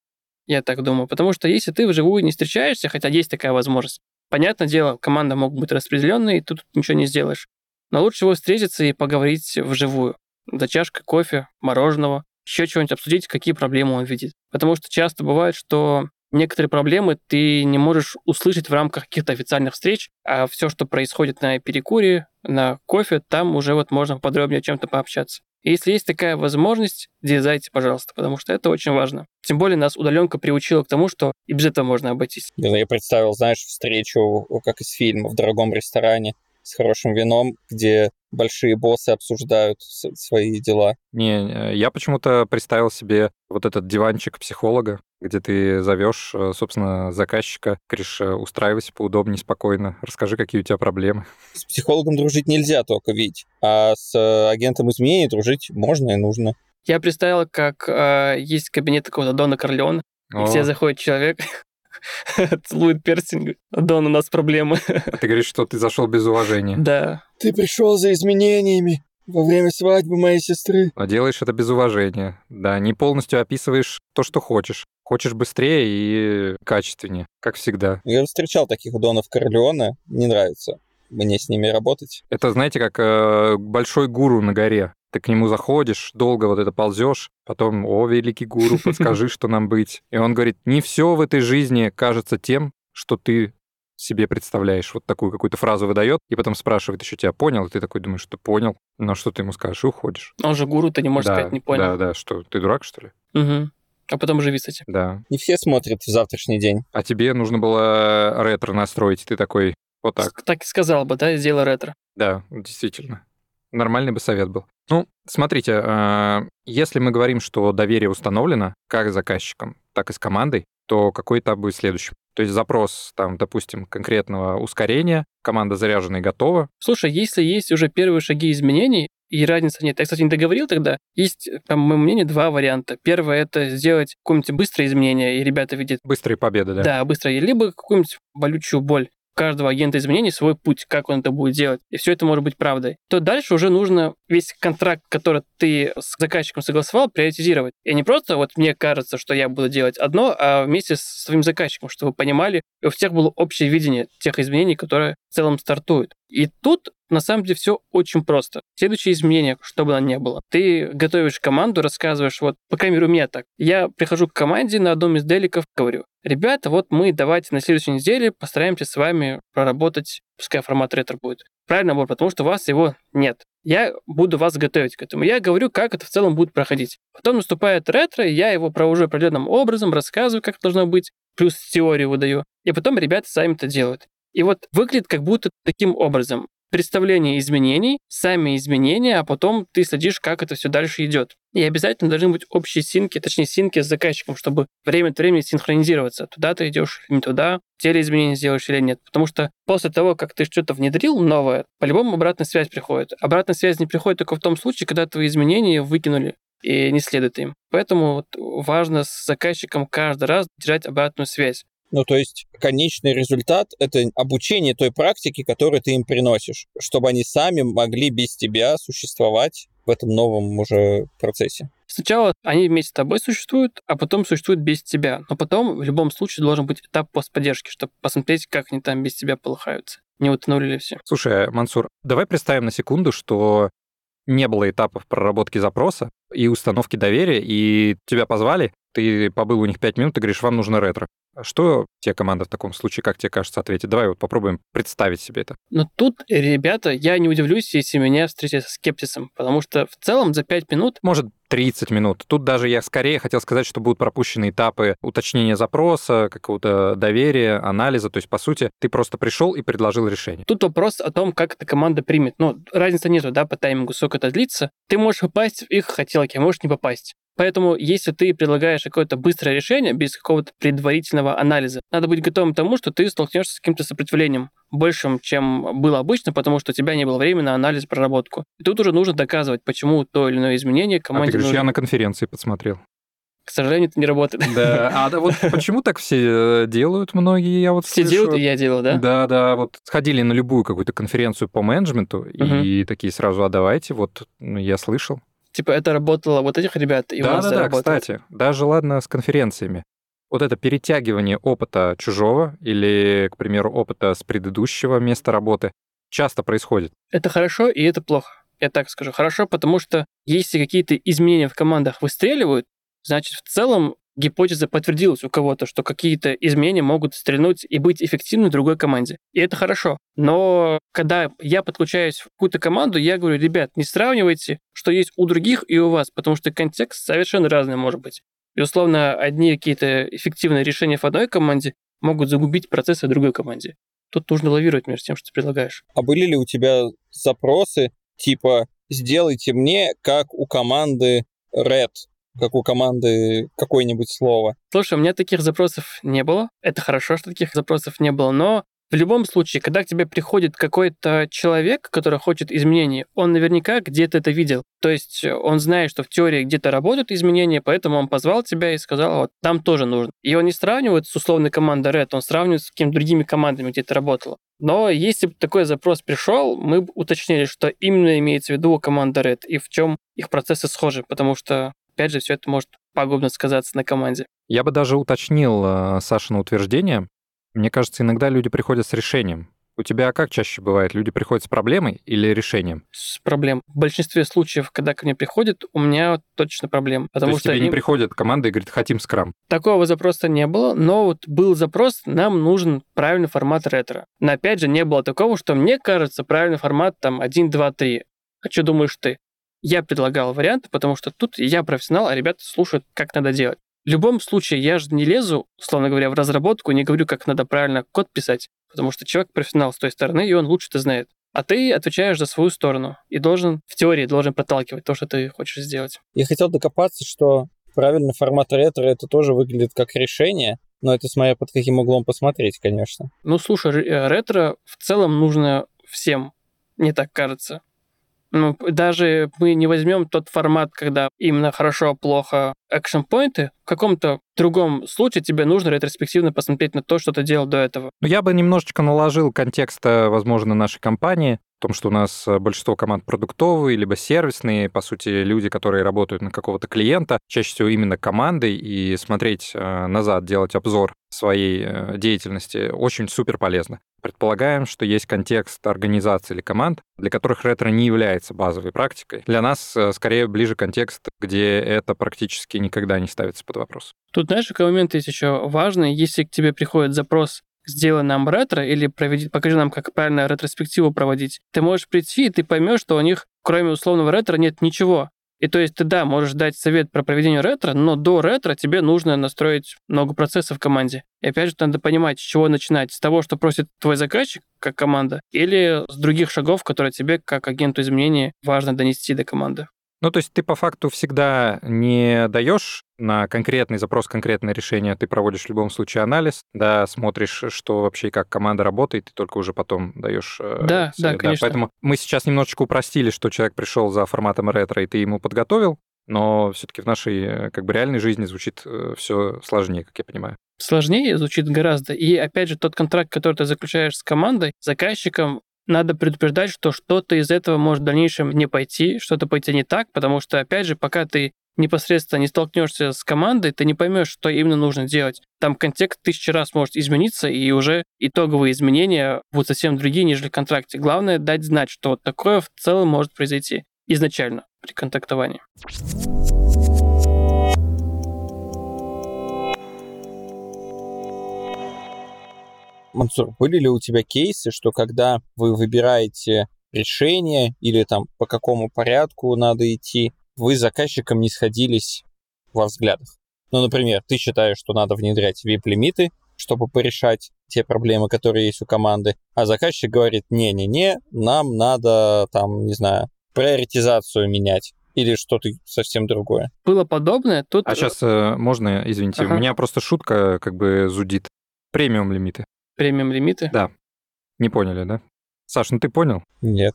Я так думаю. Потому что если ты вживую не встречаешься, хотя есть такая возможность, понятное дело, команда могут быть распределенные, и тут ничего не сделаешь. Но лучше всего встретиться и поговорить вживую. За чашкой кофе, мороженого, еще чего-нибудь обсудить, какие проблемы он видит. Потому что часто бывает, что некоторые проблемы ты не можешь услышать в рамках каких-то официальных встреч, а все, что происходит на перекуре, на кофе, там уже вот можно подробнее чем-то пообщаться. Если есть такая возможность, дерзайте, пожалуйста, потому что это очень важно. Тем более нас удаленка приучила к тому, что и без этого можно обойтись. Я представил, знаешь, встречу, как из фильма, в дорогом ресторане с хорошим вином, где большие боссы обсуждают свои дела. Не, я почему-то представил себе вот этот диванчик психолога, где ты зовешь, э, собственно, заказчика, говоришь, э, устраивайся поудобнее, спокойно, расскажи, какие у тебя проблемы. С психологом дружить нельзя только, ведь, а с э, агентом изменений дружить можно и нужно. Я представил, как э, есть кабинет какого-то Дона Корлеона, и все заходит человек, *laughs* целует говорит, Дон, у нас проблемы. А ты говоришь, что ты зашел без уважения. Да. Ты пришел за изменениями. Во время свадьбы моей сестры. Но делаешь это без уважения. Да, не полностью описываешь то, что хочешь. Хочешь быстрее и качественнее, как всегда. Я встречал таких Донов Корлеона, не нравится мне с ними работать. Это, знаете, как э, большой гуру на горе. Ты к нему заходишь, долго вот это ползешь, потом, о, великий гуру, подскажи, *laughs* что нам быть. И он говорит, не все в этой жизни кажется тем, что ты себе представляешь. Вот такую какую-то фразу выдает, и потом спрашивает еще тебя, понял? И ты такой думаешь, что понял. Но что ты ему скажешь, и уходишь. Он же гуру, ты не можешь да, сказать, не понял. Да, да, что, ты дурак, что ли? Угу. А потом живи с этим. Да. Не все смотрят в завтрашний день. А тебе нужно было ретро настроить, и ты такой, вот так. Так и сказал бы, да, сделай ретро. Да, действительно. Нормальный бы совет был. Ну, смотрите, э, если мы говорим, что доверие установлено как с заказчиком, так и с командой, то какой этап будет следующим? То есть запрос, там, допустим, конкретного ускорения, команда заряжена и готова. Слушай, если есть уже первые шаги изменений, и разницы нет. Я, кстати, не договорил тогда. Есть, по моему мнению, два варианта. Первое — это сделать какое-нибудь быстрое изменение, и ребята видят... Быстрые победы, да? Да, быстрое. Либо какую-нибудь болючую боль каждого агента изменений свой путь, как он это будет делать. И все это может быть правдой. То дальше уже нужно весь контракт, который ты с заказчиком согласовал, приоритизировать. И не просто вот мне кажется, что я буду делать одно, а вместе с своим заказчиком, чтобы вы понимали, и у всех было общее видение тех изменений, которые в целом стартуют. И тут на самом деле все очень просто. Следующее изменение, что бы оно ни было. Ты готовишь команду, рассказываешь, вот, по крайней мере, у меня так. Я прихожу к команде на одном из деликов, говорю, ребята, вот мы давайте на следующей неделе постараемся с вами проработать, пускай формат ретро будет. Правильно, было, потому что у вас его нет. Я буду вас готовить к этому. Я говорю, как это в целом будет проходить. Потом наступает ретро, и я его провожу определенным образом, рассказываю, как должно быть, плюс теорию выдаю. И потом ребята сами это делают. И вот выглядит как будто таким образом представление изменений, сами изменения, а потом ты следишь, как это все дальше идет. И обязательно должны быть общие синки, точнее синки с заказчиком, чтобы время от времени синхронизироваться. Туда ты идешь, не туда, те ли изменения сделаешь или нет. Потому что после того, как ты что-то внедрил новое, по-любому обратная связь приходит. Обратная связь не приходит только в том случае, когда твои изменения выкинули и не следует им. Поэтому вот важно с заказчиком каждый раз держать обратную связь. Ну, то есть конечный результат — это обучение той практики, которую ты им приносишь, чтобы они сами могли без тебя существовать в этом новом уже процессе. Сначала они вместе с тобой существуют, а потом существуют без тебя. Но потом в любом случае должен быть этап постподдержки, чтобы посмотреть, как они там без тебя полыхаются. Не утонули все. Слушай, Мансур, давай представим на секунду, что не было этапов проработки запроса и установки доверия, и тебя позвали, ты побыл у них 5 минут, и говоришь, вам нужно ретро. Что тебе команда в таком случае, как тебе кажется, ответит? Давай вот попробуем представить себе это. Но тут, ребята, я не удивлюсь, если меня встретят с скептисом, потому что в целом за 5 минут... Может, 30 минут. Тут даже я скорее хотел сказать, что будут пропущены этапы уточнения запроса, какого-то доверия, анализа. То есть, по сути, ты просто пришел и предложил решение. Тут вопрос о том, как эта команда примет. Ну, разницы нету, да, по таймингу, сколько это длится. Ты можешь попасть в их хотелки, а можешь не попасть. Поэтому, если ты предлагаешь какое-то быстрое решение без какого-то предварительного анализа, надо быть готовым к тому, что ты столкнешься с каким-то сопротивлением большим, чем было обычно, потому что у тебя не было времени на анализ, проработку. И тут уже нужно доказывать, почему то или иное изменение команде а ты говоришь, нужно. я на конференции подсмотрел. К сожалению, это не работает. Да, а да, вот *laughs* почему так все э, делают многие, я вот Все слышу. делают, и я делал, да? Да, да, вот сходили на любую какую-то конференцию по менеджменту и такие сразу, а давайте, вот ну, я слышал. Типа это работало вот этих ребят, и у Да, нас да, да, работает. кстати, даже ладно с конференциями. Вот это перетягивание опыта чужого или, к примеру, опыта с предыдущего места работы часто происходит. Это хорошо и это плохо. Я так скажу. Хорошо, потому что если какие-то изменения в командах выстреливают, значит, в целом гипотеза подтвердилась у кого-то, что какие-то изменения могут стрельнуть и быть эффективны другой команде. И это хорошо. Но когда я подключаюсь в какую-то команду, я говорю, ребят, не сравнивайте, что есть у других и у вас, потому что контекст совершенно разный может быть. И, условно, одни какие-то эффективные решения в одной команде могут загубить процессы в другой команде. Тут нужно лавировать между тем, что ты предлагаешь. А были ли у тебя запросы типа «сделайте мне, как у команды Red», как у команды какое-нибудь слово? Слушай, у меня таких запросов не было. Это хорошо, что таких запросов не было, но В любом случае, когда к тебе приходит какой-то человек, который хочет изменений, он наверняка где-то это видел. То есть он знает, что в теории где-то работают изменения, поэтому он позвал тебя и сказал, вот там тоже нужно. И он не сравнивает с условной командой Red, он сравнивает с какими-то другими командами, где это работало. Но если бы такой запрос пришел, мы бы уточнили, что именно имеется в виду команда Red и в чем их процессы схожи, потому что, опять же, все это может пагубно сказаться на команде. Я бы даже уточнил э, Сашина утверждение. Мне кажется, иногда люди приходят с решением. У тебя как чаще бывает? Люди приходят с проблемой или решением? С проблем. В большинстве случаев, когда ко мне приходят, у меня точно проблема. Потому То есть что тебе не им- приходит команда и говорит, хотим скрам. Такого запроса не было, но вот был запрос, нам нужен правильный формат ретро. Но опять же, не было такого, что мне кажется, правильный формат там 1, 2, 3. А что думаешь ты? Я предлагал варианты, потому что тут я профессионал, а ребята слушают, как надо делать. В любом случае, я же не лезу, условно говоря, в разработку, не говорю, как надо правильно код писать, потому что человек профессионал с той стороны, и он лучше это знает. А ты отвечаешь за свою сторону и должен, в теории, должен проталкивать то, что ты хочешь сделать. Я хотел докопаться, что правильный формат ретро это тоже выглядит как решение, но это смотря под каким углом посмотреть, конечно. Ну, слушай, э, ретро в целом нужно всем, мне так кажется. Ну, даже мы не возьмем тот формат, когда именно хорошо-плохо экшн-поинты, в каком-то другом случае тебе нужно ретроспективно посмотреть на то, что ты делал до этого. Ну, я бы немножечко наложил контекст, э, возможно, нашей компании, в том, что у нас э, большинство команд продуктовые, либо сервисные, по сути, люди, которые работают на какого-то клиента, чаще всего именно командой, и смотреть э, назад, делать обзор своей деятельности очень супер полезно. Предполагаем, что есть контекст организации или команд, для которых ретро не является базовой практикой. Для нас скорее ближе контекст, где это практически никогда не ставится под вопрос. Тут, знаешь, какой момент есть еще важный. Если к тебе приходит запрос сделай нам ретро или проведи, покажи нам, как правильно ретроспективу проводить, ты можешь прийти, и ты поймешь, что у них, кроме условного ретро, нет ничего. И то есть ты, да, можешь дать совет про проведение ретро, но до ретро тебе нужно настроить много процессов в команде. И опять же, надо понимать, с чего начинать. С того, что просит твой заказчик, как команда, или с других шагов, которые тебе, как агенту изменений, важно донести до команды. Ну, то есть ты по факту всегда не даешь на конкретный запрос конкретное решение, ты проводишь в любом случае анализ, да, смотришь, что вообще как команда работает, и только уже потом даешь э, Да, да, конечно. Поэтому мы сейчас немножечко упростили, что человек пришел за форматом ретро, и ты ему подготовил, но все-таки в нашей э, как бы реальной жизни звучит все сложнее, как я понимаю. Сложнее звучит гораздо. И опять же, тот контракт, который ты заключаешь с командой, заказчиком, надо предупреждать, что что-то из этого может в дальнейшем не пойти, что-то пойти не так, потому что, опять же, пока ты непосредственно не столкнешься с командой, ты не поймешь, что именно нужно делать. Там контекст тысячи раз может измениться, и уже итоговые изменения будут совсем другие, нежели в контракте. Главное дать знать, что вот такое в целом может произойти изначально при контактовании. Мансур, были ли у тебя кейсы, что когда вы выбираете решение или там по какому порядку надо идти, вы с заказчиком не сходились во взглядах? Ну, например, ты считаешь, что надо внедрять VIP-лимиты, чтобы порешать те проблемы, которые есть у команды, а заказчик говорит, не-не-не, нам надо, там, не знаю, приоритизацию менять или что-то совсем другое. Было подобное, тут... А сейчас э, можно, извините, Ага. у меня просто шутка как бы зудит. Премиум лимиты. Премиум лимиты. Да. Не поняли, да? Саш, ну ты понял? Нет.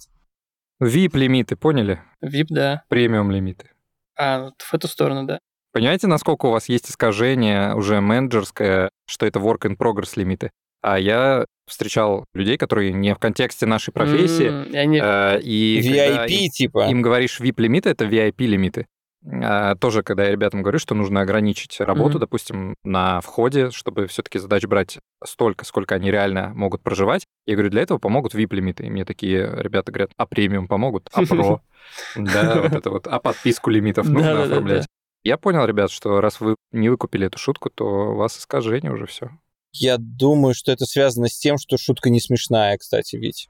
VIP лимиты, поняли? VIP, да. Премиум лимиты. А, вот в эту сторону, да. Понимаете, насколько у вас есть искажение уже менеджерское, что это work in progress лимиты? А я встречал людей, которые не в контексте нашей профессии, и они- э, и когда VIP, им, типа. им говоришь VIP-лимиты, это VIP-лимиты. А, тоже, когда я ребятам говорю, что нужно ограничить работу, Мгм. допустим, на входе, чтобы все-таки задач брать столько, сколько они реально могут проживать, я говорю, для этого помогут VIP-лимиты. И мне такие ребята говорят, а премиум помогут? А про? *laughs* Да, вот это вот. А подписку лимитов нужно оформлять? Я понял, ребят, что раз вы не выкупили эту шутку, то у вас искажение уже все. Я думаю, что это связано с тем, что шутка не смешная, кстати, ведь.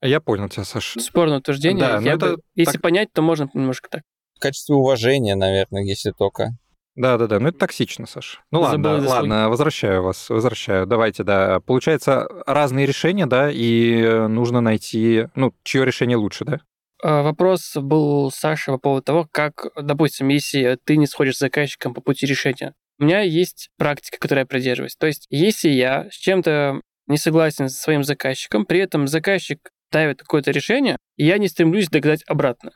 Я понял тебя, Саш. Спорное утверждение. Да, ну Я это бы- если так- понять, то можно немножко так. В качестве уважения, наверное, если только. Да-да-да, ну это токсично, Саш. Ну Забыл ладно, свой. ладно, возвращаю вас, возвращаю. Давайте, да. Получается, разные решения, да, и э, нужно найти, ну, чье решение лучше, да? А, Вопрос был у Саши по поводу того, как, допустим, если ты не сходишь с заказчиком по пути решения. У меня есть практика, которой я придерживаюсь. То есть, если я с чем-то не согласен со своим заказчиком, при этом заказчик ставит какое-то решение, и я не стремлюсь доказать обратно.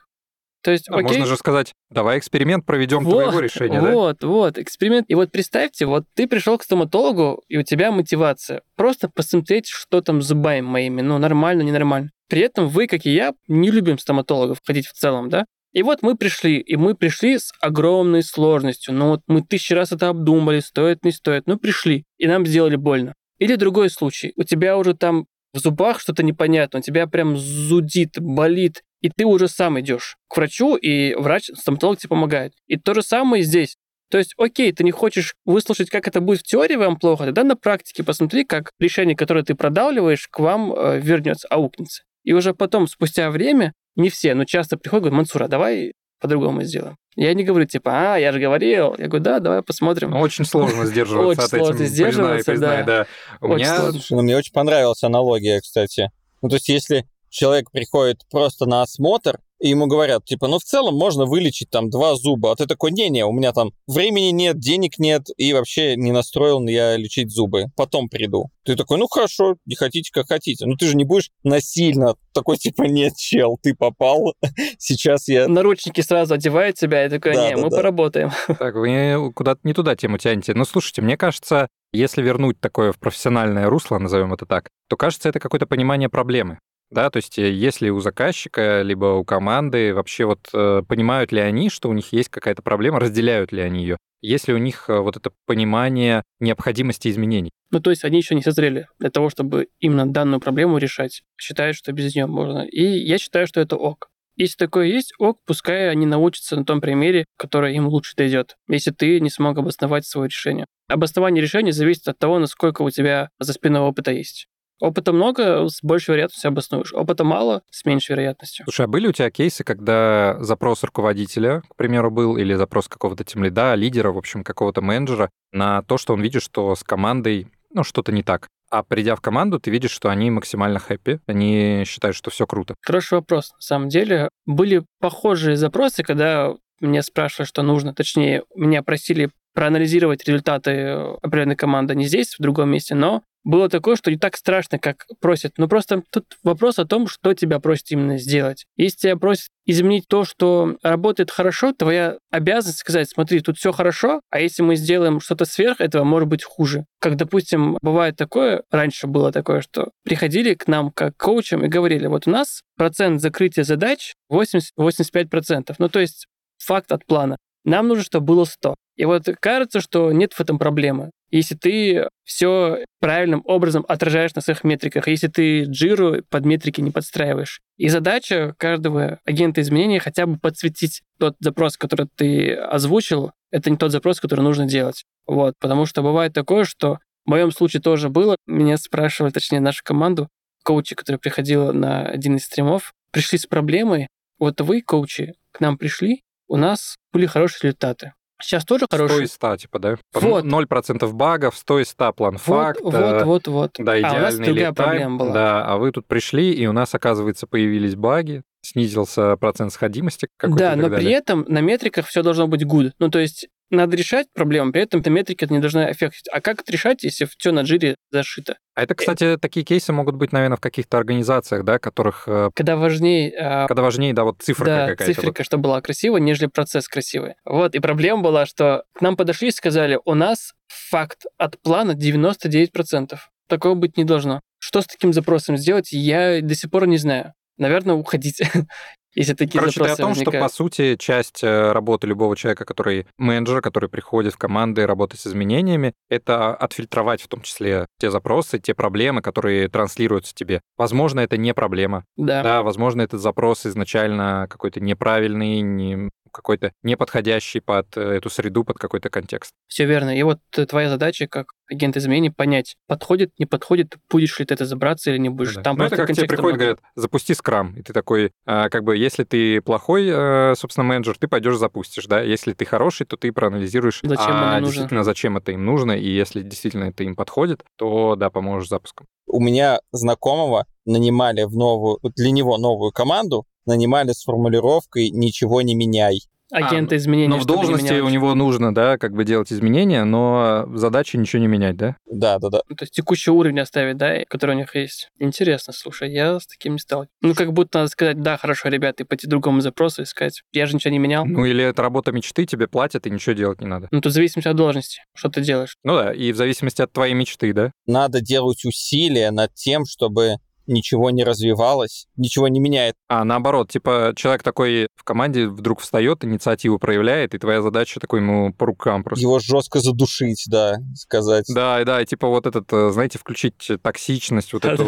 То есть, А окей, Можно же сказать, давай эксперимент проведем вот, твоего решения, да? вот, вот, эксперимент. И вот представьте, вот ты пришел к стоматологу, и у тебя мотивация. Просто посмотреть, что там с зубами моими, ну, нормально, ненормально. При этом вы, как и я, не любим стоматологов ходить в целом, да? И вот мы пришли, и мы пришли с огромной сложностью. Ну вот мы тысячи раз это обдумали, стоит, не стоит. Ну пришли, и нам сделали больно. Или другой случай. У тебя уже там в зубах что-то непонятно, у тебя прям зудит, болит, и ты уже сам идешь к врачу, и врач, стоматолог тебе помогает. И то же самое здесь. То есть, окей, ты не хочешь выслушать, как это будет в теории вам плохо, тогда на практике посмотри, как решение, которое ты продавливаешь, к вам э, вернется, аукнется. И уже потом, спустя время, не все, но часто приходят, говорят, Мансур, а давай по-другому сделаем. Я не говорю, типа, а, я же говорил. Я говорю, да, давай посмотрим. Ну, Очень сложно *laughs* сдерживаться Очень от этим. сложно сдерживаться, признай, да. У Очень меня ну мне очень понравилась аналогия, кстати. Ну, то есть, если человек приходит просто на осмотр, и ему говорят, типа, ну, в целом можно вылечить там два зуба. А ты такой, не-не, у меня там времени нет, денег нет, и вообще не настроен я лечить зубы. Потом приду. Ты такой, ну, хорошо, не хотите, как хотите. Ну, ты же не будешь насильно такой, типа, *laughs* нет, чел, ты попал, *laughs* сейчас я... Наручники сразу одевает тебя и такой, Да, не, да, мы да. поработаем. *laughs* Так, вы куда-то не туда тему тянете. Ну, слушайте, мне кажется, если вернуть такое в профессиональное русло, назовем это так, то кажется, это какое-то понимание проблемы. Да, то есть э, если у заказчика, либо у команды вообще вот э, понимают ли они, что у них есть какая-то проблема, разделяют ли они ее, есть ли у них э, вот это понимание необходимости изменений. Ну, то есть они еще не созрели для того, чтобы именно данную проблему решать. Считают, что без нее можно. И я считаю, что это ок. Если такое есть, ок, пускай они научатся на том примере, который им лучше дойдет, если ты не смог обосновать свое решение. Обоснование решения зависит от того, насколько у тебя за спиной опыта есть. Опыта много, с большей вероятностью обоснуешь. Опыта мало, с меньшей вероятностью. Слушай, а были у тебя кейсы, когда запрос руководителя, к примеру, был, или запрос какого-то тимлида, лидера, в общем, какого-то менеджера на то, что он видит, что с командой, ну, что-то не так. А придя в команду, ты видишь, что они максимально хэппи, они считают, что все круто. Хороший вопрос. На самом деле, были похожие запросы, когда меня спрашивали, что нужно. Точнее, меня просили проанализировать результаты э, определенной команды не здесь, в другом месте, но было такое, что не так страшно, как просят. Но просто тут вопрос о том, что тебя просят именно сделать. Если тебя просят изменить то, что работает хорошо, твоя обязанность сказать, смотри, тут все хорошо, а если мы сделаем что-то сверх этого, может быть хуже. Как, допустим, бывает такое, раньше было такое, что приходили к нам как коучам и говорили, вот у нас процент закрытия задач 80-85%. Ну, то есть факт от плана. Нам нужно, чтобы было 100. И вот кажется, что нет в этом проблемы. Если ты все правильным образом отражаешь на своих метриках, если ты джиру под метрики не подстраиваешь. И задача каждого агента изменения хотя бы подсветить тот запрос, который ты озвучил, это не тот запрос, который нужно делать. Вот, потому что бывает такое, что в моем случае тоже было. Меня спрашивали, точнее, нашу команду, коучи, которая приходила на один из стримов, пришли с проблемой. Вот вы, коучи, к нам пришли, у нас были хорошие результаты. Сейчас тоже 100 хорошие. из 100, типа, да? Вот. 0% багов, 100 из 100 план Вот, факт. вот, э, вот, вот. Да, а у идеальный нас другая лид-тайм. проблема была. Да, а вы тут пришли, и у нас, оказывается, появились баги, снизился процент сходимости какой-то Да, но так при далее. этом на метриках все должно быть good. Ну, то есть надо решать проблему, при этом на метрики это не должна аффектить. А как это решать, если все на джире зашито? А это, кстати, такие кейсы могут быть, наверное, в каких-то организациях, да, которых, э, Когда важнее а, когда важнее, да, вот цифра да, какая-то. вот. цифрика, чтобы была красивая, нежели процесс красивый. Вот, и проблема была, что к нам подошли и сказали, у нас факт от плана 99%. Такого быть не должно. Что с таким запросом сделать, я до сих пор не знаю. Наверное, уходить, *laughs* если такие Короче, ты о запросы том, что, возникают. по сути, часть э, работы любого человека, который менеджер, который приходит в команды работать с изменениями, это отфильтровать в том числе те запросы, те проблемы, которые транслируются тебе. Возможно, это не проблема. Да. Да, возможно, этот запрос изначально какой-то неправильный, не какой-то неподходящий под э, эту среду, под какой-то контекст. Все верно. И вот э, твоя задача как агент изменений понять, подходит, не подходит, будешь ли ты это забраться или не будешь. Да. Там Ну, это как тебе приходят, много. говорят, запусти скрам, и ты такой, а, как бы, если ты плохой, э, собственно, менеджер, ты пойдешь запустишь, да, если ты хороший, то ты проанализируешь, Зачем а, оно нужно. действительно, зачем это им нужно, и если действительно это им подходит, то, да, поможешь запуском. У меня знакомого нанимали в новую, для него новую команду, нанимали с формулировкой «ничего не меняй». агента а, изменений. Но в должности у него нужно, да, как бы делать изменения, но в задаче ничего не менять, да? Да, да, да. То есть текущий уровень оставить, да, который у них есть. Интересно, слушай, я с таким не стал. Ну, как будто надо сказать, да, хорошо, ребята, и пойти другому запросу искать. Я же ничего не менял. Ну, или это работа мечты, тебе платят, и ничего делать не надо. Ну, то в зависимости от должности, что ты делаешь. Ну да, и в зависимости от твоей мечты, да? Надо делать усилия над тем, чтобы ничего не развивалось, ничего не меняет. А наоборот, типа человек такой в команде вдруг встает, инициативу проявляет, и твоя задача такой ему по рукам просто. Его жестко задушить, да, сказать. Да, да, и типа вот этот, э, знаете, включить токсичность, вот *laughs* эту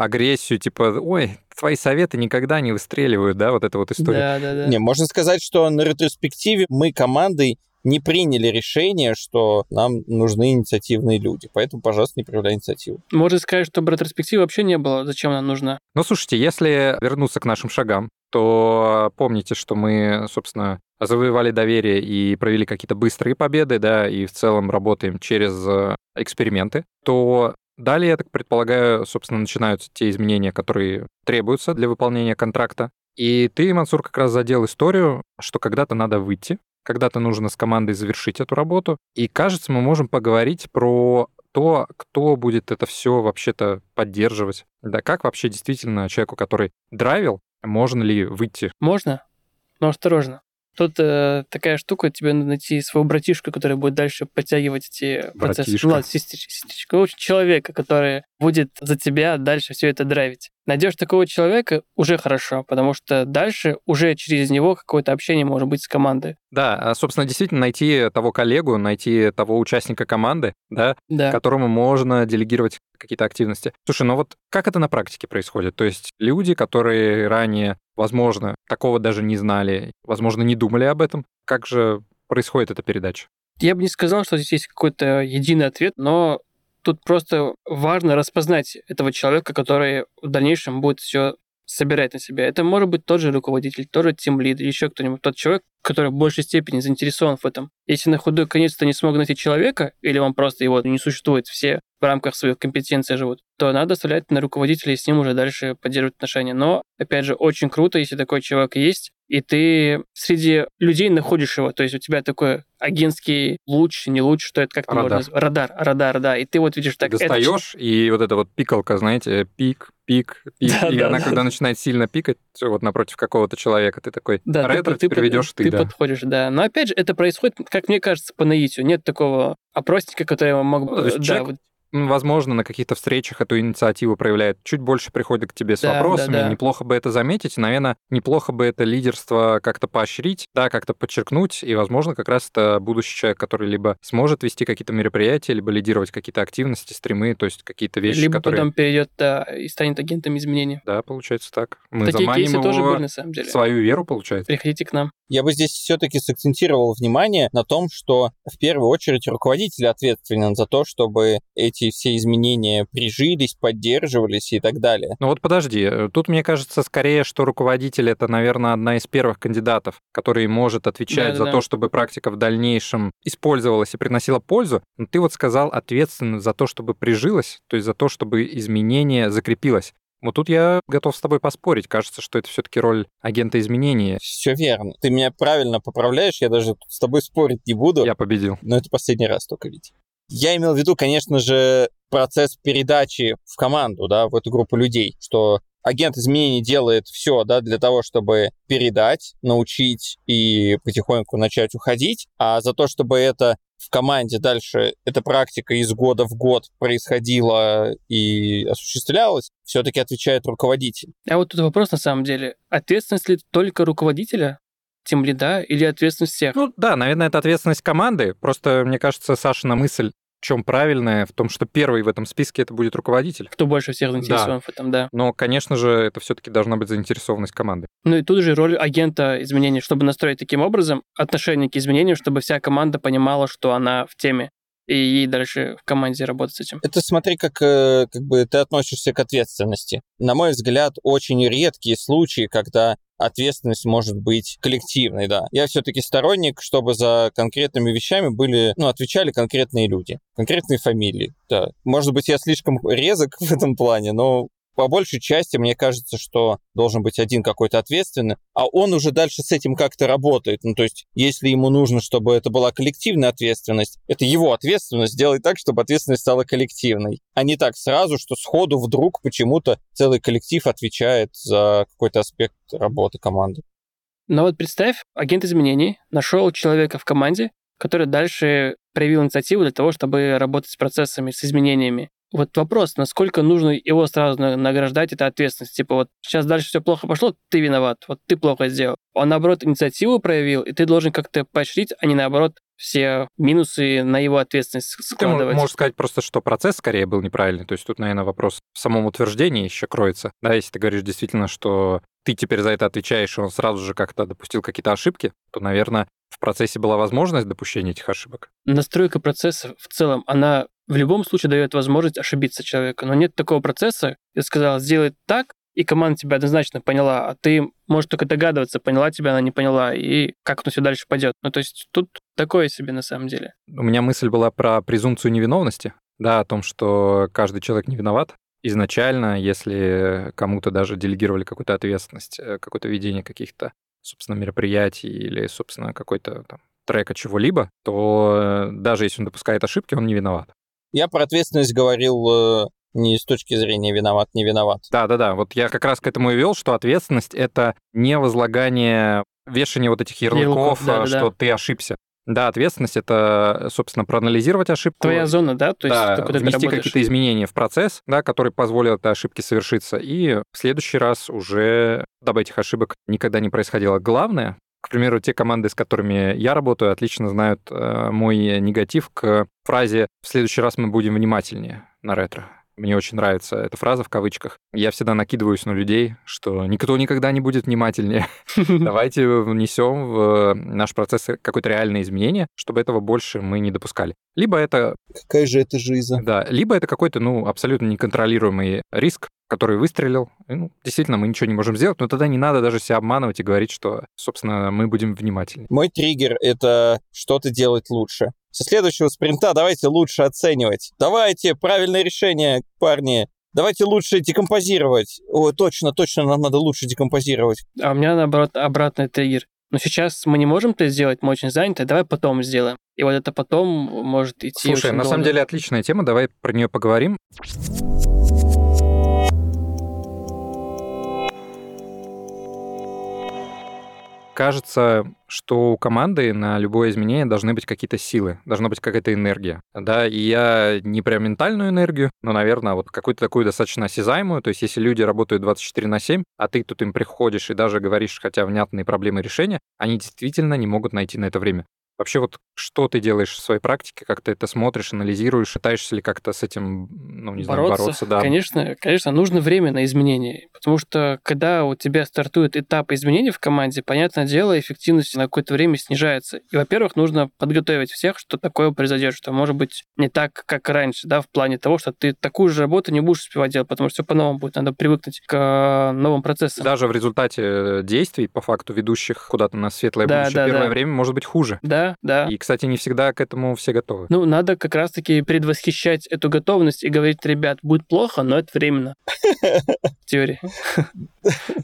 агрессию, типа, ой, твои советы никогда не выстреливают, да, вот эта вот история. Да, да, да. Не, можно сказать, что на ретроспективе мы командой не приняли решение, что нам нужны инициативные люди. Поэтому, пожалуйста, не проявляй инициативу. Можно сказать, что ретроспективы вообще не было. Зачем она нужна? Ну, слушайте, если вернуться к нашим шагам, то помните, что мы, собственно, завоевали доверие и провели какие-то быстрые победы, да, и в целом работаем через э, эксперименты, то далее, я так предполагаю, собственно, начинаются те изменения, которые требуются для выполнения контракта. И ты, Мансур, как раз задел историю, что когда-то надо выйти, когда-то нужно с командой завершить эту работу. И кажется, мы можем поговорить про то, кто будет это все вообще-то поддерживать. Да, как вообще действительно человеку, который драйвил, можно ли выйти? Можно, но осторожно. Тут э, такая штука, тебе надо найти своего братишку, который будет дальше подтягивать эти братишка. процессы. Ну, ладно, сестричка, сестричка. Человека, который будет за тебя дальше все это драйвить. Найдешь такого человека уже хорошо, потому что дальше уже через него какое-то общение может быть с командой. Да, а, собственно, действительно найти того коллегу, найти того участника команды, да, да. которому можно делегировать какие-то активности. Слушай, ну вот как это на практике происходит? То есть люди, которые ранее, возможно, такого даже не знали, возможно, не думали об этом, как же происходит эта передача? Я бы не сказал, что здесь есть какой-то единый ответ, но тут просто важно распознать этого человека, который в дальнейшем будет все собирать на себя. Это может быть тот же руководитель, тот же тимлид, еще кто-нибудь, тот человек, который в большей степени заинтересован в этом. Если на худой конец ты не смог найти человека, или он просто его не существует, все в рамках своих компетенций живут, то надо оставлять на руководителя и с ним уже дальше поддерживать отношения. Но, опять же, очень круто, если такой человек есть, и ты среди людей находишь его. То есть у тебя такой агентский луч, не луч, что это как радар. можно назвать? Радар, радар, да. И ты вот видишь так... Достаешь, это... и вот эта вот пикалка, знаете, пик, пик, пик. Да, и да, она, да. когда начинает сильно пикать, вот напротив какого-то человека, ты такой, да, ретро ты, ты приведешь ты, ты да. подходишь, да. Но опять же, это происходит, как мне кажется, по наитию. Нет такого опросника, который мог бы... Ну, да, человек, вот возможно, на каких-то встречах эту инициативу проявляет, чуть больше приходит к тебе с да, вопросами, да, да. неплохо бы это заметить, наверное, неплохо бы это лидерство как-то поощрить, да, как-то подчеркнуть, и, возможно, как раз это будущий человек, который либо сможет вести какие-то мероприятия, либо лидировать какие-то активности, стримы, то есть какие-то вещи, либо которые... потом перейдет да, и станет агентом изменений. Да, получается так. Мы Такие заманим кейсы его тоже были, на самом деле. свою веру, получается. Приходите к нам. Я бы здесь все-таки сакцентировал внимание на том, что в первую очередь руководитель ответственен за то, чтобы эти все изменения прижились, поддерживались и так далее. Ну вот подожди, тут мне кажется скорее, что руководитель это, наверное, одна из первых кандидатов, который может отвечать да, за да. то, чтобы практика в дальнейшем использовалась и приносила пользу. Но ты вот сказал ответственен за то, чтобы прижилась, то есть за то, чтобы изменение закрепилось. Вот тут я готов с тобой поспорить. Кажется, что это все-таки роль агента изменения. Все верно. Ты меня правильно поправляешь, я даже с тобой спорить не буду. Я победил. Но это последний раз только ведь. Я имел в виду, конечно же, процесс передачи в команду, да, в эту группу людей, что агент изменений делает все, да, для того, чтобы передать, научить и потихоньку начать уходить, а за то, чтобы это в команде дальше эта практика из года в год происходила и осуществлялась, все-таки отвечает руководитель. А вот тут вопрос на самом деле. Ответственность ли только руководителя? Тем лида или ответственность всех? Ну да, наверное, это ответственность команды. Просто, мне кажется, Сашина мысль чем правильное, в том, что первый в этом списке это будет руководитель. Кто больше всех заинтересован да. в этом, да. Но, конечно же, это все-таки должна быть заинтересованность команды. Ну и тут же роль агента изменений, чтобы настроить таким образом отношение к изменению, чтобы вся команда понимала, что она в теме и ей дальше в команде работать с этим. Это смотри, как, э, как бы ты относишься к ответственности. На мой взгляд, очень редкие случаи, когда ответственность может быть коллективной, да. Я все-таки сторонник, чтобы за конкретными вещами были, ну, отвечали конкретные люди, конкретные фамилии, да. Может быть, я слишком резок *laughs* в этом плане, но по большей части мне кажется, что должен быть один какой-то ответственный, а он уже дальше с этим как-то работает. Ну, то есть, если ему нужно, чтобы это была коллективная ответственность, это его ответственность сделать так, чтобы ответственность стала коллективной, а не так сразу, что сходу вдруг почему-то целый коллектив отвечает за какой-то аспект работы команды. Но вот представь, агент изменений нашел человека в команде, который дальше проявил инициативу для того, чтобы работать с процессами, с изменениями. Вот вопрос, насколько нужно его сразу награждать этой ответственность. Типа вот сейчас дальше все плохо пошло, ты виноват, вот ты плохо сделал. Он, наоборот, инициативу проявил, и ты должен как-то поощрить, а не, наоборот, все минусы на его ответственность складывать. Ты можешь сказать просто, что процесс скорее был неправильный. То есть тут, наверное, вопрос в самом утверждении еще кроется. Да, если ты говоришь действительно, что ты теперь за это отвечаешь, и он сразу же как-то допустил какие-то ошибки, то, наверное, в процессе была возможность допущения этих ошибок. Настройка процесса в целом, она в любом случае дает возможность ошибиться человеку. Но нет такого процесса, я сказал, сделай так, и команда тебя однозначно поняла, а ты можешь только догадываться, поняла тебя она, не поняла, и как оно все дальше пойдет. Ну, то есть тут такое себе на самом деле. У меня мысль была про презумпцию невиновности, да, о том, что каждый человек не виноват. Изначально, если кому-то даже делегировали какую-то ответственность, э, какое-то ведение каких-то, собственно, мероприятий или, собственно, какой-то там трека чего-либо, то э, даже если он допускает ошибки, он не виноват. Я про ответственность говорил э, не с точки зрения виноват, не виноват. Да, да, да. Вот я как раз к этому и вел, что ответственность это не возлагание, вешание вот этих ярлыков, Ярлыков, да, что да. ты ошибся. Да, ответственность это, собственно, проанализировать ошибку. Твоя зона, да? То есть да, внести какие-то изменения в процесс, да, которые позволят этой ошибке совершиться. И в следующий раз уже, дабы этих ошибок никогда не происходило. Главное, к примеру, те команды, с которыми я работаю, отлично знают э, мой негатив к фразе «в следующий раз мы будем внимательнее» на ретро. Мне очень нравится эта фраза в кавычках. Я всегда накидываюсь на людей, что никто никогда не будет внимательнее. *laughs* Давайте внесем в наш процесс какое-то реальное изменение, чтобы этого больше мы не допускали. Либо это... Какая же это жизнь? Да, либо это какой-то, ну, абсолютно неконтролируемый риск, который выстрелил. И, ну, действительно, мы ничего не можем сделать, но тогда не надо даже себя обманывать и говорить, что, собственно, мы будем внимательны. Мой триггер — это что-то делать лучше со следующего спринта давайте лучше оценивать. Давайте, правильное решение, парни. Давайте лучше декомпозировать. О, точно, точно, нам надо лучше декомпозировать. А у меня, наоборот, обратный триггер. Но сейчас мы не можем это сделать, мы очень заняты, давай потом сделаем. И вот это потом может идти Слушай, на долго. самом деле отличная тема, давай про нее поговорим. Кажется, что у команды на любое изменение должны быть какие-то силы, должна быть какая-то энергия. Да, и я не про ментальную энергию, но, наверное, вот какую-то такую достаточно осязаемую. То есть, если люди работают 24 на 7, а ты тут им приходишь и даже говоришь, хотя внятные проблемы решения, они действительно не могут найти на это время. Вообще вот что ты делаешь в своей практике, как ты это смотришь, анализируешь, пытаешься ли как-то с этим, ну, не бороться, знаю, бороться? Да. Конечно, конечно, нужно время на изменения, потому что когда у тебя стартует этап изменений в команде, понятное дело, эффективность на какое-то время снижается. И, во-первых, нужно подготовить всех, что такое произойдет, что может быть не так, как раньше, да, в плане того, что ты такую же работу не будешь успевать делать, потому что все по-новому будет, надо привыкнуть к новым процессам. Даже в результате действий, по факту, ведущих куда-то на светлое да, будущее, да, первое да. время может быть хуже. Да, да, И, кстати, не всегда к этому все готовы. Ну, надо как раз-таки предвосхищать эту готовность и говорить, ребят, будет плохо, но это временно. *laughs* В теории.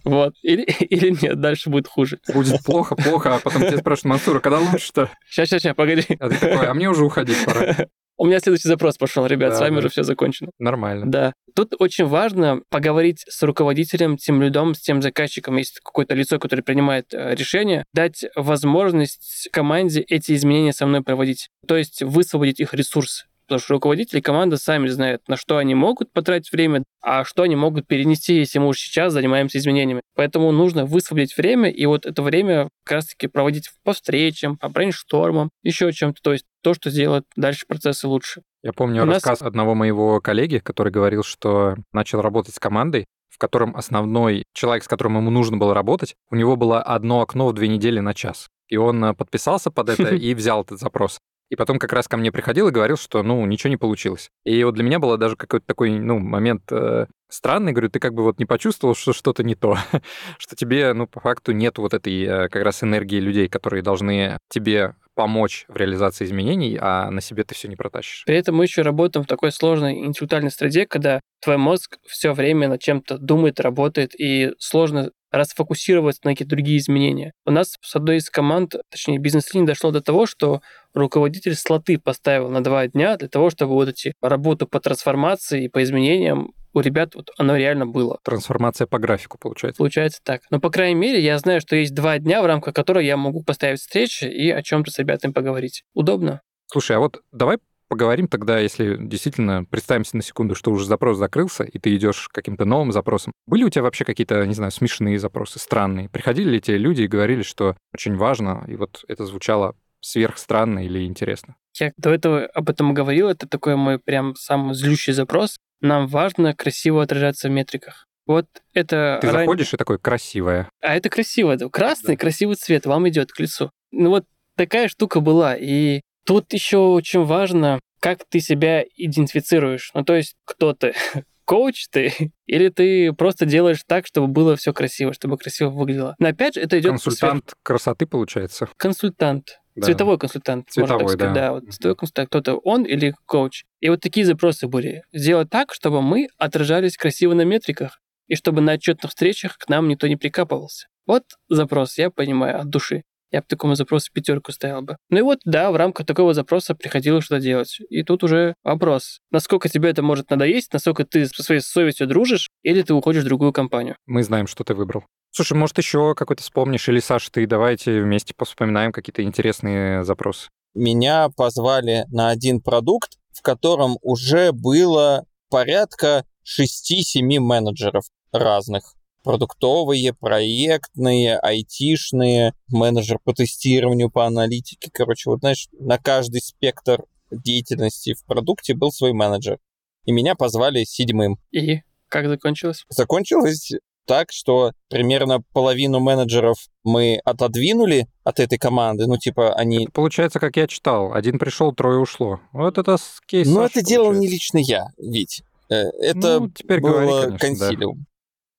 Вот. Или, или нет, дальше будет хуже. Будет плохо, плохо, а потом тебя спрашивают, Мансура, когда лучше-то? Сейчас, сейчас, сейчас, погоди. А ты такой, а мне уже уходить пора. *laughs* У меня следующий запрос пошел, ребят, да, с вами да. уже все закончено. Нормально. Да. Тут очень важно поговорить с руководителем, тем людом, с тем заказчиком, есть какое-то лицо, которое принимает э, решение, дать возможность команде эти изменения со мной проводить. То есть высвободить их ресурс. Потому что руководители команды сами знают, на что они могут потратить время, а что они могут перенести, если мы уже сейчас занимаемся изменениями. Поэтому нужно высвободить время, и вот это время как раз-таки проводить по встречам, по брейнштормам, еще чем-то. То есть то, что сделает дальше процессы лучше. Я помню У рассказ нас... одного моего коллеги, который говорил, что начал работать с командой, в котором основной человек, с которым ему нужно было работать, у него было одно окно в две недели на час. И он э, подписался под это *laughs* и взял этот запрос. И потом как раз ко мне приходил и говорил, что, ну, ничего не получилось. И вот для меня было даже какой-то такой, ну, момент э, странный. Говорю, ты как бы вот не почувствовал, что что-то не то, *laughs* что тебе, ну, по факту нет вот этой э, как раз энергии людей, которые должны тебе помочь в реализации изменений, а на себе ты все не протащишь. При этом мы еще работаем в такой сложной интеллектуальной среде, когда твой мозг все время над чем-то думает, работает, и сложно расфокусироваться на какие-то другие изменения. У нас с одной из команд, точнее бизнес-линии, дошло до того, что руководитель слоты поставил на два дня для того, чтобы вот эти работы по трансформации и по изменениям у ребят вот оно реально было. Трансформация по графику получается. Получается так. Но, по крайней мере, я знаю, что есть два дня, в рамках которых я могу поставить встречи и о чем-то с ребятами поговорить. Удобно. Слушай, а вот давай поговорим тогда, если действительно представимся на секунду, что уже запрос закрылся, и ты идешь к каким-то новым запросам. Были у тебя вообще какие-то, не знаю, смешные запросы, странные? Приходили ли те люди и говорили, что очень важно, и вот это звучало сверхстранно или интересно? Я до этого об этом говорил, это такой мой прям самый злющий запрос. Нам важно красиво отражаться в метриках. Вот это... Ты ран... заходишь и такой красивое. А это красиво. Красный, да. красивый цвет вам идет к лицу. Ну вот такая штука была. И тут еще очень важно, как ты себя идентифицируешь. Ну то есть кто ты? *laughs* коуч ты, или ты просто делаешь так, чтобы было все красиво, чтобы красиво выглядело. Но опять же, это идет... Консультант сверх... красоты получается. Консультант. Да. Цветовой консультант, Цветовой, можно так сказать. Да, да вот цветовой консультант, кто-то он или коуч. И вот такие запросы были. Сделать так, чтобы мы отражались красиво на метриках, и чтобы на отчетных встречах к нам никто не прикапывался. Вот запрос, я понимаю, от души. Я бы такому запросу пятерку ставил бы. Ну и вот, да, в рамках такого запроса приходилось что-то делать. И тут уже вопрос, насколько тебе это может надоесть, насколько ты со своей совестью дружишь, или ты уходишь в другую компанию. Мы знаем, что ты выбрал. Слушай, может, еще какой-то вспомнишь, или, Саша, ты давайте вместе вспоминаем какие-то интересные запросы. Меня позвали на один продукт, в котором уже было порядка 6-7 менеджеров разных. Продуктовые, проектные, айтишные, менеджер по тестированию, по аналитике. Короче, вот знаешь, на каждый спектр деятельности в продукте был свой менеджер. И меня позвали седьмым. И как закончилось? Закончилось так, что примерно половину менеджеров мы отодвинули от этой команды. Ну, типа, они... Это получается, как я читал. Один пришел, трое ушло. Вот это кейс. Ну, это делал не лично я, ведь. Э, это ну, теперь было говори, конечно, консилиум. Да.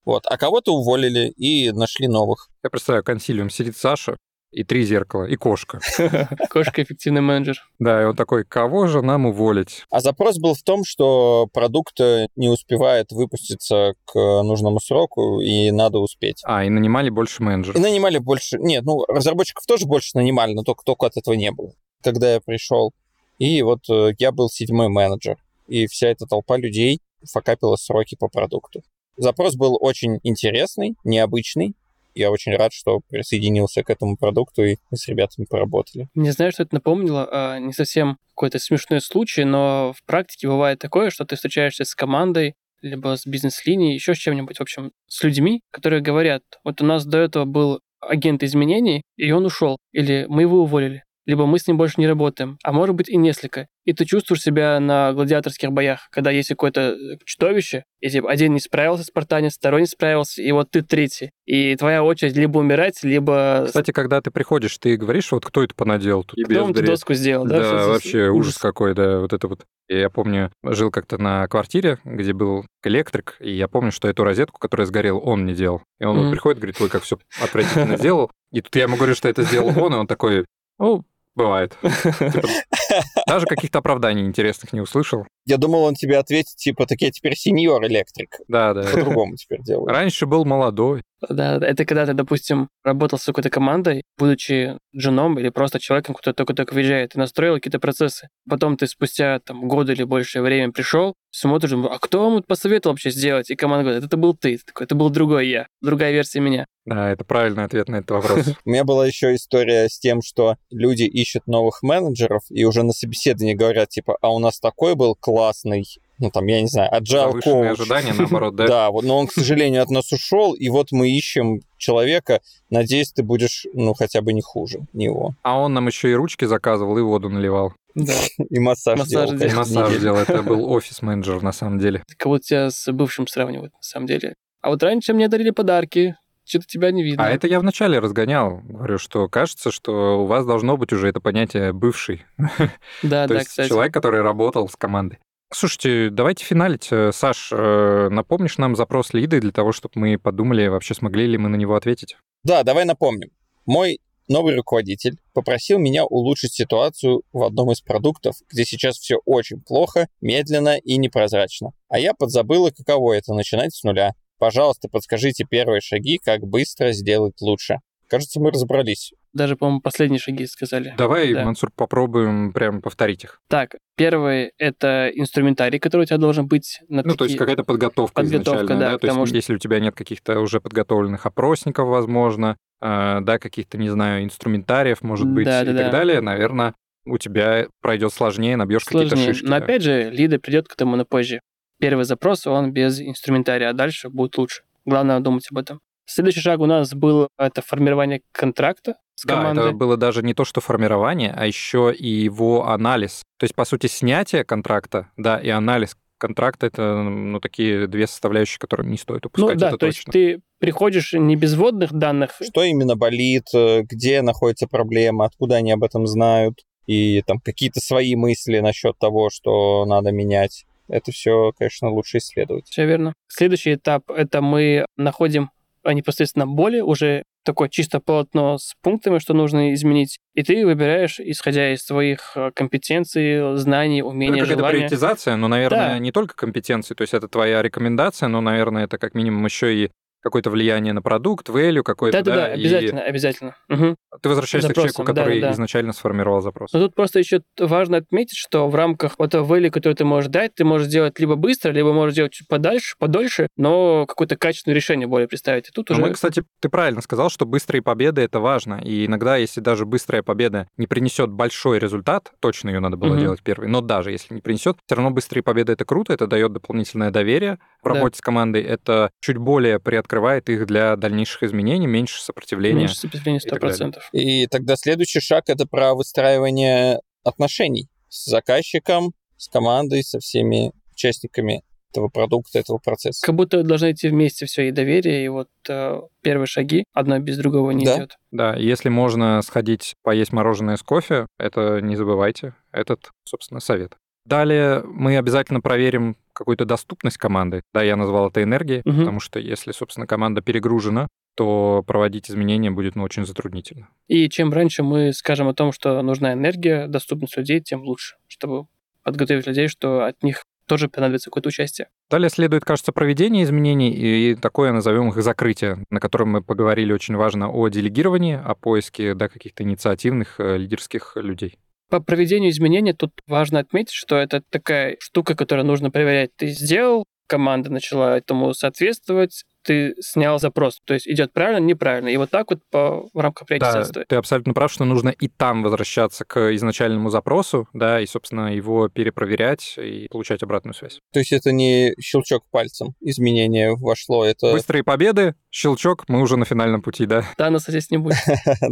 Вот. А кого-то уволили и нашли новых. Я представляю, консилиум сидит Саша, и три зеркала, и кошка. *laughs* Кошка эффективный менеджер. Да, и он такой, кого же нам уволить? А запрос был в том, что продукт не успевает выпуститься к нужному сроку, и надо успеть. А, и нанимали больше менеджеров. И нанимали больше... Нет, ну, разработчиков тоже больше нанимали, но только, только от этого не было, когда я пришел. И вот э, я был седьмой менеджер, и вся эта толпа людей факапила сроки по продукту. Запрос был очень интересный, необычный, я очень рад, что присоединился к этому продукту и мы с ребятами поработали. Не знаю, что это напомнило, а, не совсем какой-то смешной случай, но в практике бывает такое, что ты встречаешься с командой, либо с бизнес-линией, еще с чем-нибудь, в общем, с людьми, которые говорят, вот у нас до этого был агент изменений, и он ушел, или мы его уволили либо мы с ним больше не работаем, а может быть и несколько. И ты чувствуешь себя на гладиаторских боях, когда есть какое-то э, чудовище, и типа один не справился, спартанец, второй не справился, и вот ты третий. И твоя очередь либо умирать, либо... Кстати, когда ты приходишь, ты говоришь, вот кто это понаделал тут? Кто эту доску сделал, да? Да, вообще ужас. ужас какой, да, вот это вот. Я помню, жил как-то на квартире, где был электрик, и я помню, что эту розетку, которая сгорела, он не делал. И он mm-hmm. вот приходит, говорит, ой, как все отвратительно сделал. И тут я ему говорю, что это сделал он, и он такой, ну, Бывает. *laughs* Даже каких-то оправданий интересных не услышал. Я думал, он тебе ответит, типа, так я теперь сеньор электрик. Да, да. По-другому теперь делаю. Раньше был молодой. Да, это когда ты, допустим, работал с какой-то командой, будучи женом или просто человеком, который только-только въезжает, и настроил какие-то процессы. Потом ты спустя там годы или большее время пришел, смотришь, а кто вам посоветовал вообще сделать? И команда говорит, это был ты, такой, это был другой я, другая версия меня. Да, это правильный ответ на этот вопрос. *laughs* У меня была еще история с тем, что люди ищут новых менеджеров и уже на собеседовании говорят, типа, а у нас такой был классный, ну, там, я не знаю, agile coach. ожидания, наоборот, *laughs* да? Да, вот, но он, к сожалению, от нас ушел, и вот мы ищем человека, надеюсь, ты будешь, ну, хотя бы не хуже него. А он нам еще и ручки заказывал, и воду наливал. Да. *laughs* И массаж, массаж делал. И массаж делал. Это был *laughs* офис-менеджер, на самом деле. Кого тебя с бывшим сравнивают, на самом деле. А вот раньше мне дарили подарки, что-то тебя не видно. А это я вначале разгонял. Говорю, что кажется, что у вас должно быть уже это понятие бывший. *laughs* Да, да, кстати. Человек, который работал с командой. Слушайте, давайте финалить. Э, Саш, э, напомнишь нам запрос лиды для того, чтобы мы подумали, вообще смогли ли мы на него ответить? Да, давай напомним. Мой новый руководитель попросил меня улучшить ситуацию в одном из продуктов, где сейчас все очень плохо, медленно и непрозрачно. А я подзабыла, каково это начинать с нуля. Пожалуйста, подскажите первые шаги, как быстро сделать лучше. Кажется, мы разобрались. Даже, по-моему, последние шаги сказали. Давай, Да. Мансур, попробуем прям повторить их. Так, первый — это инструментарий, который у тебя должен быть на Ну, то есть такие- какая-то подготовка, Подготовка, изначальная, да, да? То есть что- если у тебя нет каких-то уже подготовленных опросников, возможно, э, да, каких-то, не знаю, инструментариев, может быть, Да, и да, так да. далее, наверное, у тебя пройдет сложнее, набьешь какие-то шишки. Но да. опять же, лида придет к этому на позже. Первый запрос, он без инструментария, а дальше будет лучше. Главное думать об этом. Следующий шаг у нас был это формирование контракта с Да, командой. это было даже не то, что формирование, а еще и его анализ. То есть, по сути, снятие контракта, да, и анализ контракта это, ну, такие две составляющие, которые не стоит ну упускать. да, это то есть точно. ты приходишь не без вводных данных, Что именно болит, э, где находится проблема, откуда они об этом знают, и там какие-то свои мысли насчет того, что надо менять. Это все, конечно, лучше исследовать. все верно. Следующий этап — это мы находим а, непосредственно боли, уже такое чисто полотно с пунктами, что нужно изменить, и ты выбираешь, исходя из своих э, компетенций, знаний, Это умений, какая-то желания. приоритизация, но, наверное, Да. не только компетенции, то есть это твоя рекомендация, но, наверное, это как минимум еще и какое-то влияние на продукт, value какой-то, Да-да-да, да, и обязательно, обязательно. Мгм. ты возвращаешься к человеку, Запросом, который да-да-да. изначально сформировал запрос. Но тут просто еще важно отметить, что в рамках вот этого value, который ты можешь дать, ты можешь сделать либо быстро, либо можешь делать чуть подальше, подольше, но какое-то качественное решение более представить. И тут Но уже... мы, кстати, ты правильно сказал, что быстрые победы это важно. И иногда, если даже быстрая победа не принесет большой результат, точно ее надо было Мгм. делать первой, но даже если не принесет, все равно быстрые победы это круто, это дает дополнительное доверие в Да. работе с командой, это чуть более приоткрывает их для дальнейших изменений, меньше сопротивления. Меньше сопротивления и так далее. 100%. И тогда следующий шаг это про выстраивание отношений с заказчиком, с командой, со всеми участниками этого продукта, этого процесса. Как будто должны идти вместе все, и доверие, и вот э, первые шаги, одно без другого не Да. идет. Да, если можно сходить поесть мороженое с кофе, это не забывайте, этот, собственно, совет. Далее мы обязательно проверим какую-то доступность команды. Да, я назвал это энергией, Мгм. потому что если, собственно, команда перегружена, то проводить изменения будет ну, очень затруднительно. И чем раньше мы скажем о том, что нужна энергия, доступность людей, тем лучше, чтобы подготовить людей, что от них тоже понадобится какое-то участие. Далее следует, кажется, проведение изменений и такое, назовем их, закрытие, на котором мы поговорили очень важно о делегировании, о поиске да, каких-то инициативных э, лидерских людей. По проведению изменений тут важно отметить, что это такая штука, которую нужно проверять. Ты сделал, команда начала этому соответствовать, ты снял запрос. То есть идет правильно, неправильно. И вот так вот по, в рамках Да, приоритизации. ты абсолютно прав, что нужно и там возвращаться к изначальному запросу, да, и, собственно, его перепроверять и получать обратную связь. То есть это не щелчок пальцем, изменение вошло, это... Быстрые победы, щелчок, мы уже на финальном пути, да. Да, нас здесь не будет. *laughs*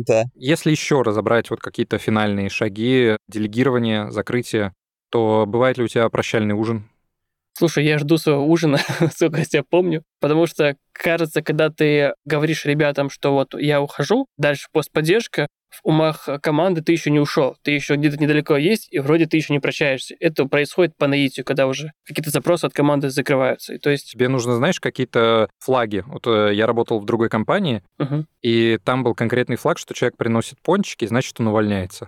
Да. Если еще разобрать вот какие-то финальные шаги, делегирование, закрытие, то бывает ли у тебя прощальный ужин? Слушай, я жду своего ужина, *laughs* сколько я себя помню, потому что, кажется, когда ты говоришь ребятам, что вот я ухожу, дальше постподдержка, в умах команды ты еще не ушел, ты еще где-то недалеко есть, и вроде ты еще не прощаешься. Это происходит по наитию, когда уже какие-то запросы от команды закрываются. И то есть, Тебе нужно, знаешь, какие-то флаги. Вот э, я работал в другой компании, мгм. и там был конкретный флаг, что человек приносит пончики, значит, он увольняется.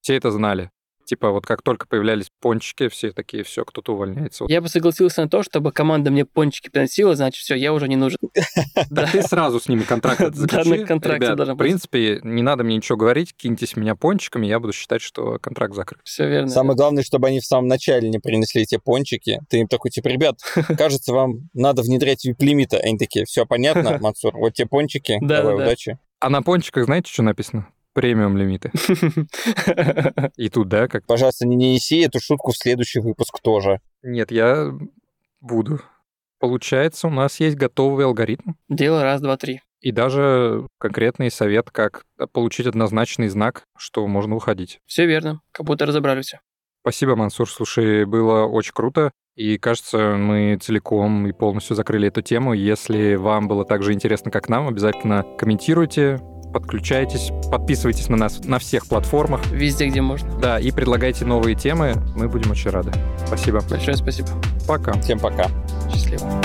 Все это знали. Типа вот как только появлялись пончики, все такие, все, кто-то увольняется. Я бы согласился на то, чтобы команда мне пончики приносила, значит, все, я уже не нужен. *laughs* Да ты сразу с ними контракт *laughs* Да, заключи. на контракте в принципе, не надо мне ничего говорить, киньтесь меня пончиками, я буду считать, что контракт закрыт. Все верно. Самое главное, чтобы они в самом начале не принесли эти пончики. Ты им такой, типа, ребят, *laughs* кажется, вам надо внедрять вип-лимиты. Они такие, все понятно, Мансур, вот те пончики, Да, давай, да, да. удачи. А на пончиках знаете, что написано? Премиум лимиты. *laughs* И тут, да, как... Пожалуйста, не неси эту шутку в следующий выпуск тоже. Нет, я буду. Получается, у нас есть готовый алгоритм Дело раз, два, три. и даже конкретный совет, как получить однозначный знак, что можно уходить. Все верно, как будто разобрали все. Спасибо, Мансур. Слушай, было очень круто. И кажется, мы целиком и полностью закрыли эту тему. Если вам было так же интересно, как нам, обязательно комментируйте, подключайтесь, подписывайтесь на нас на всех платформах. Везде, где можно. Да, и предлагайте новые темы. Мы будем очень рады. Спасибо. Большое спасибо. Пока. Всем пока. Счастливо.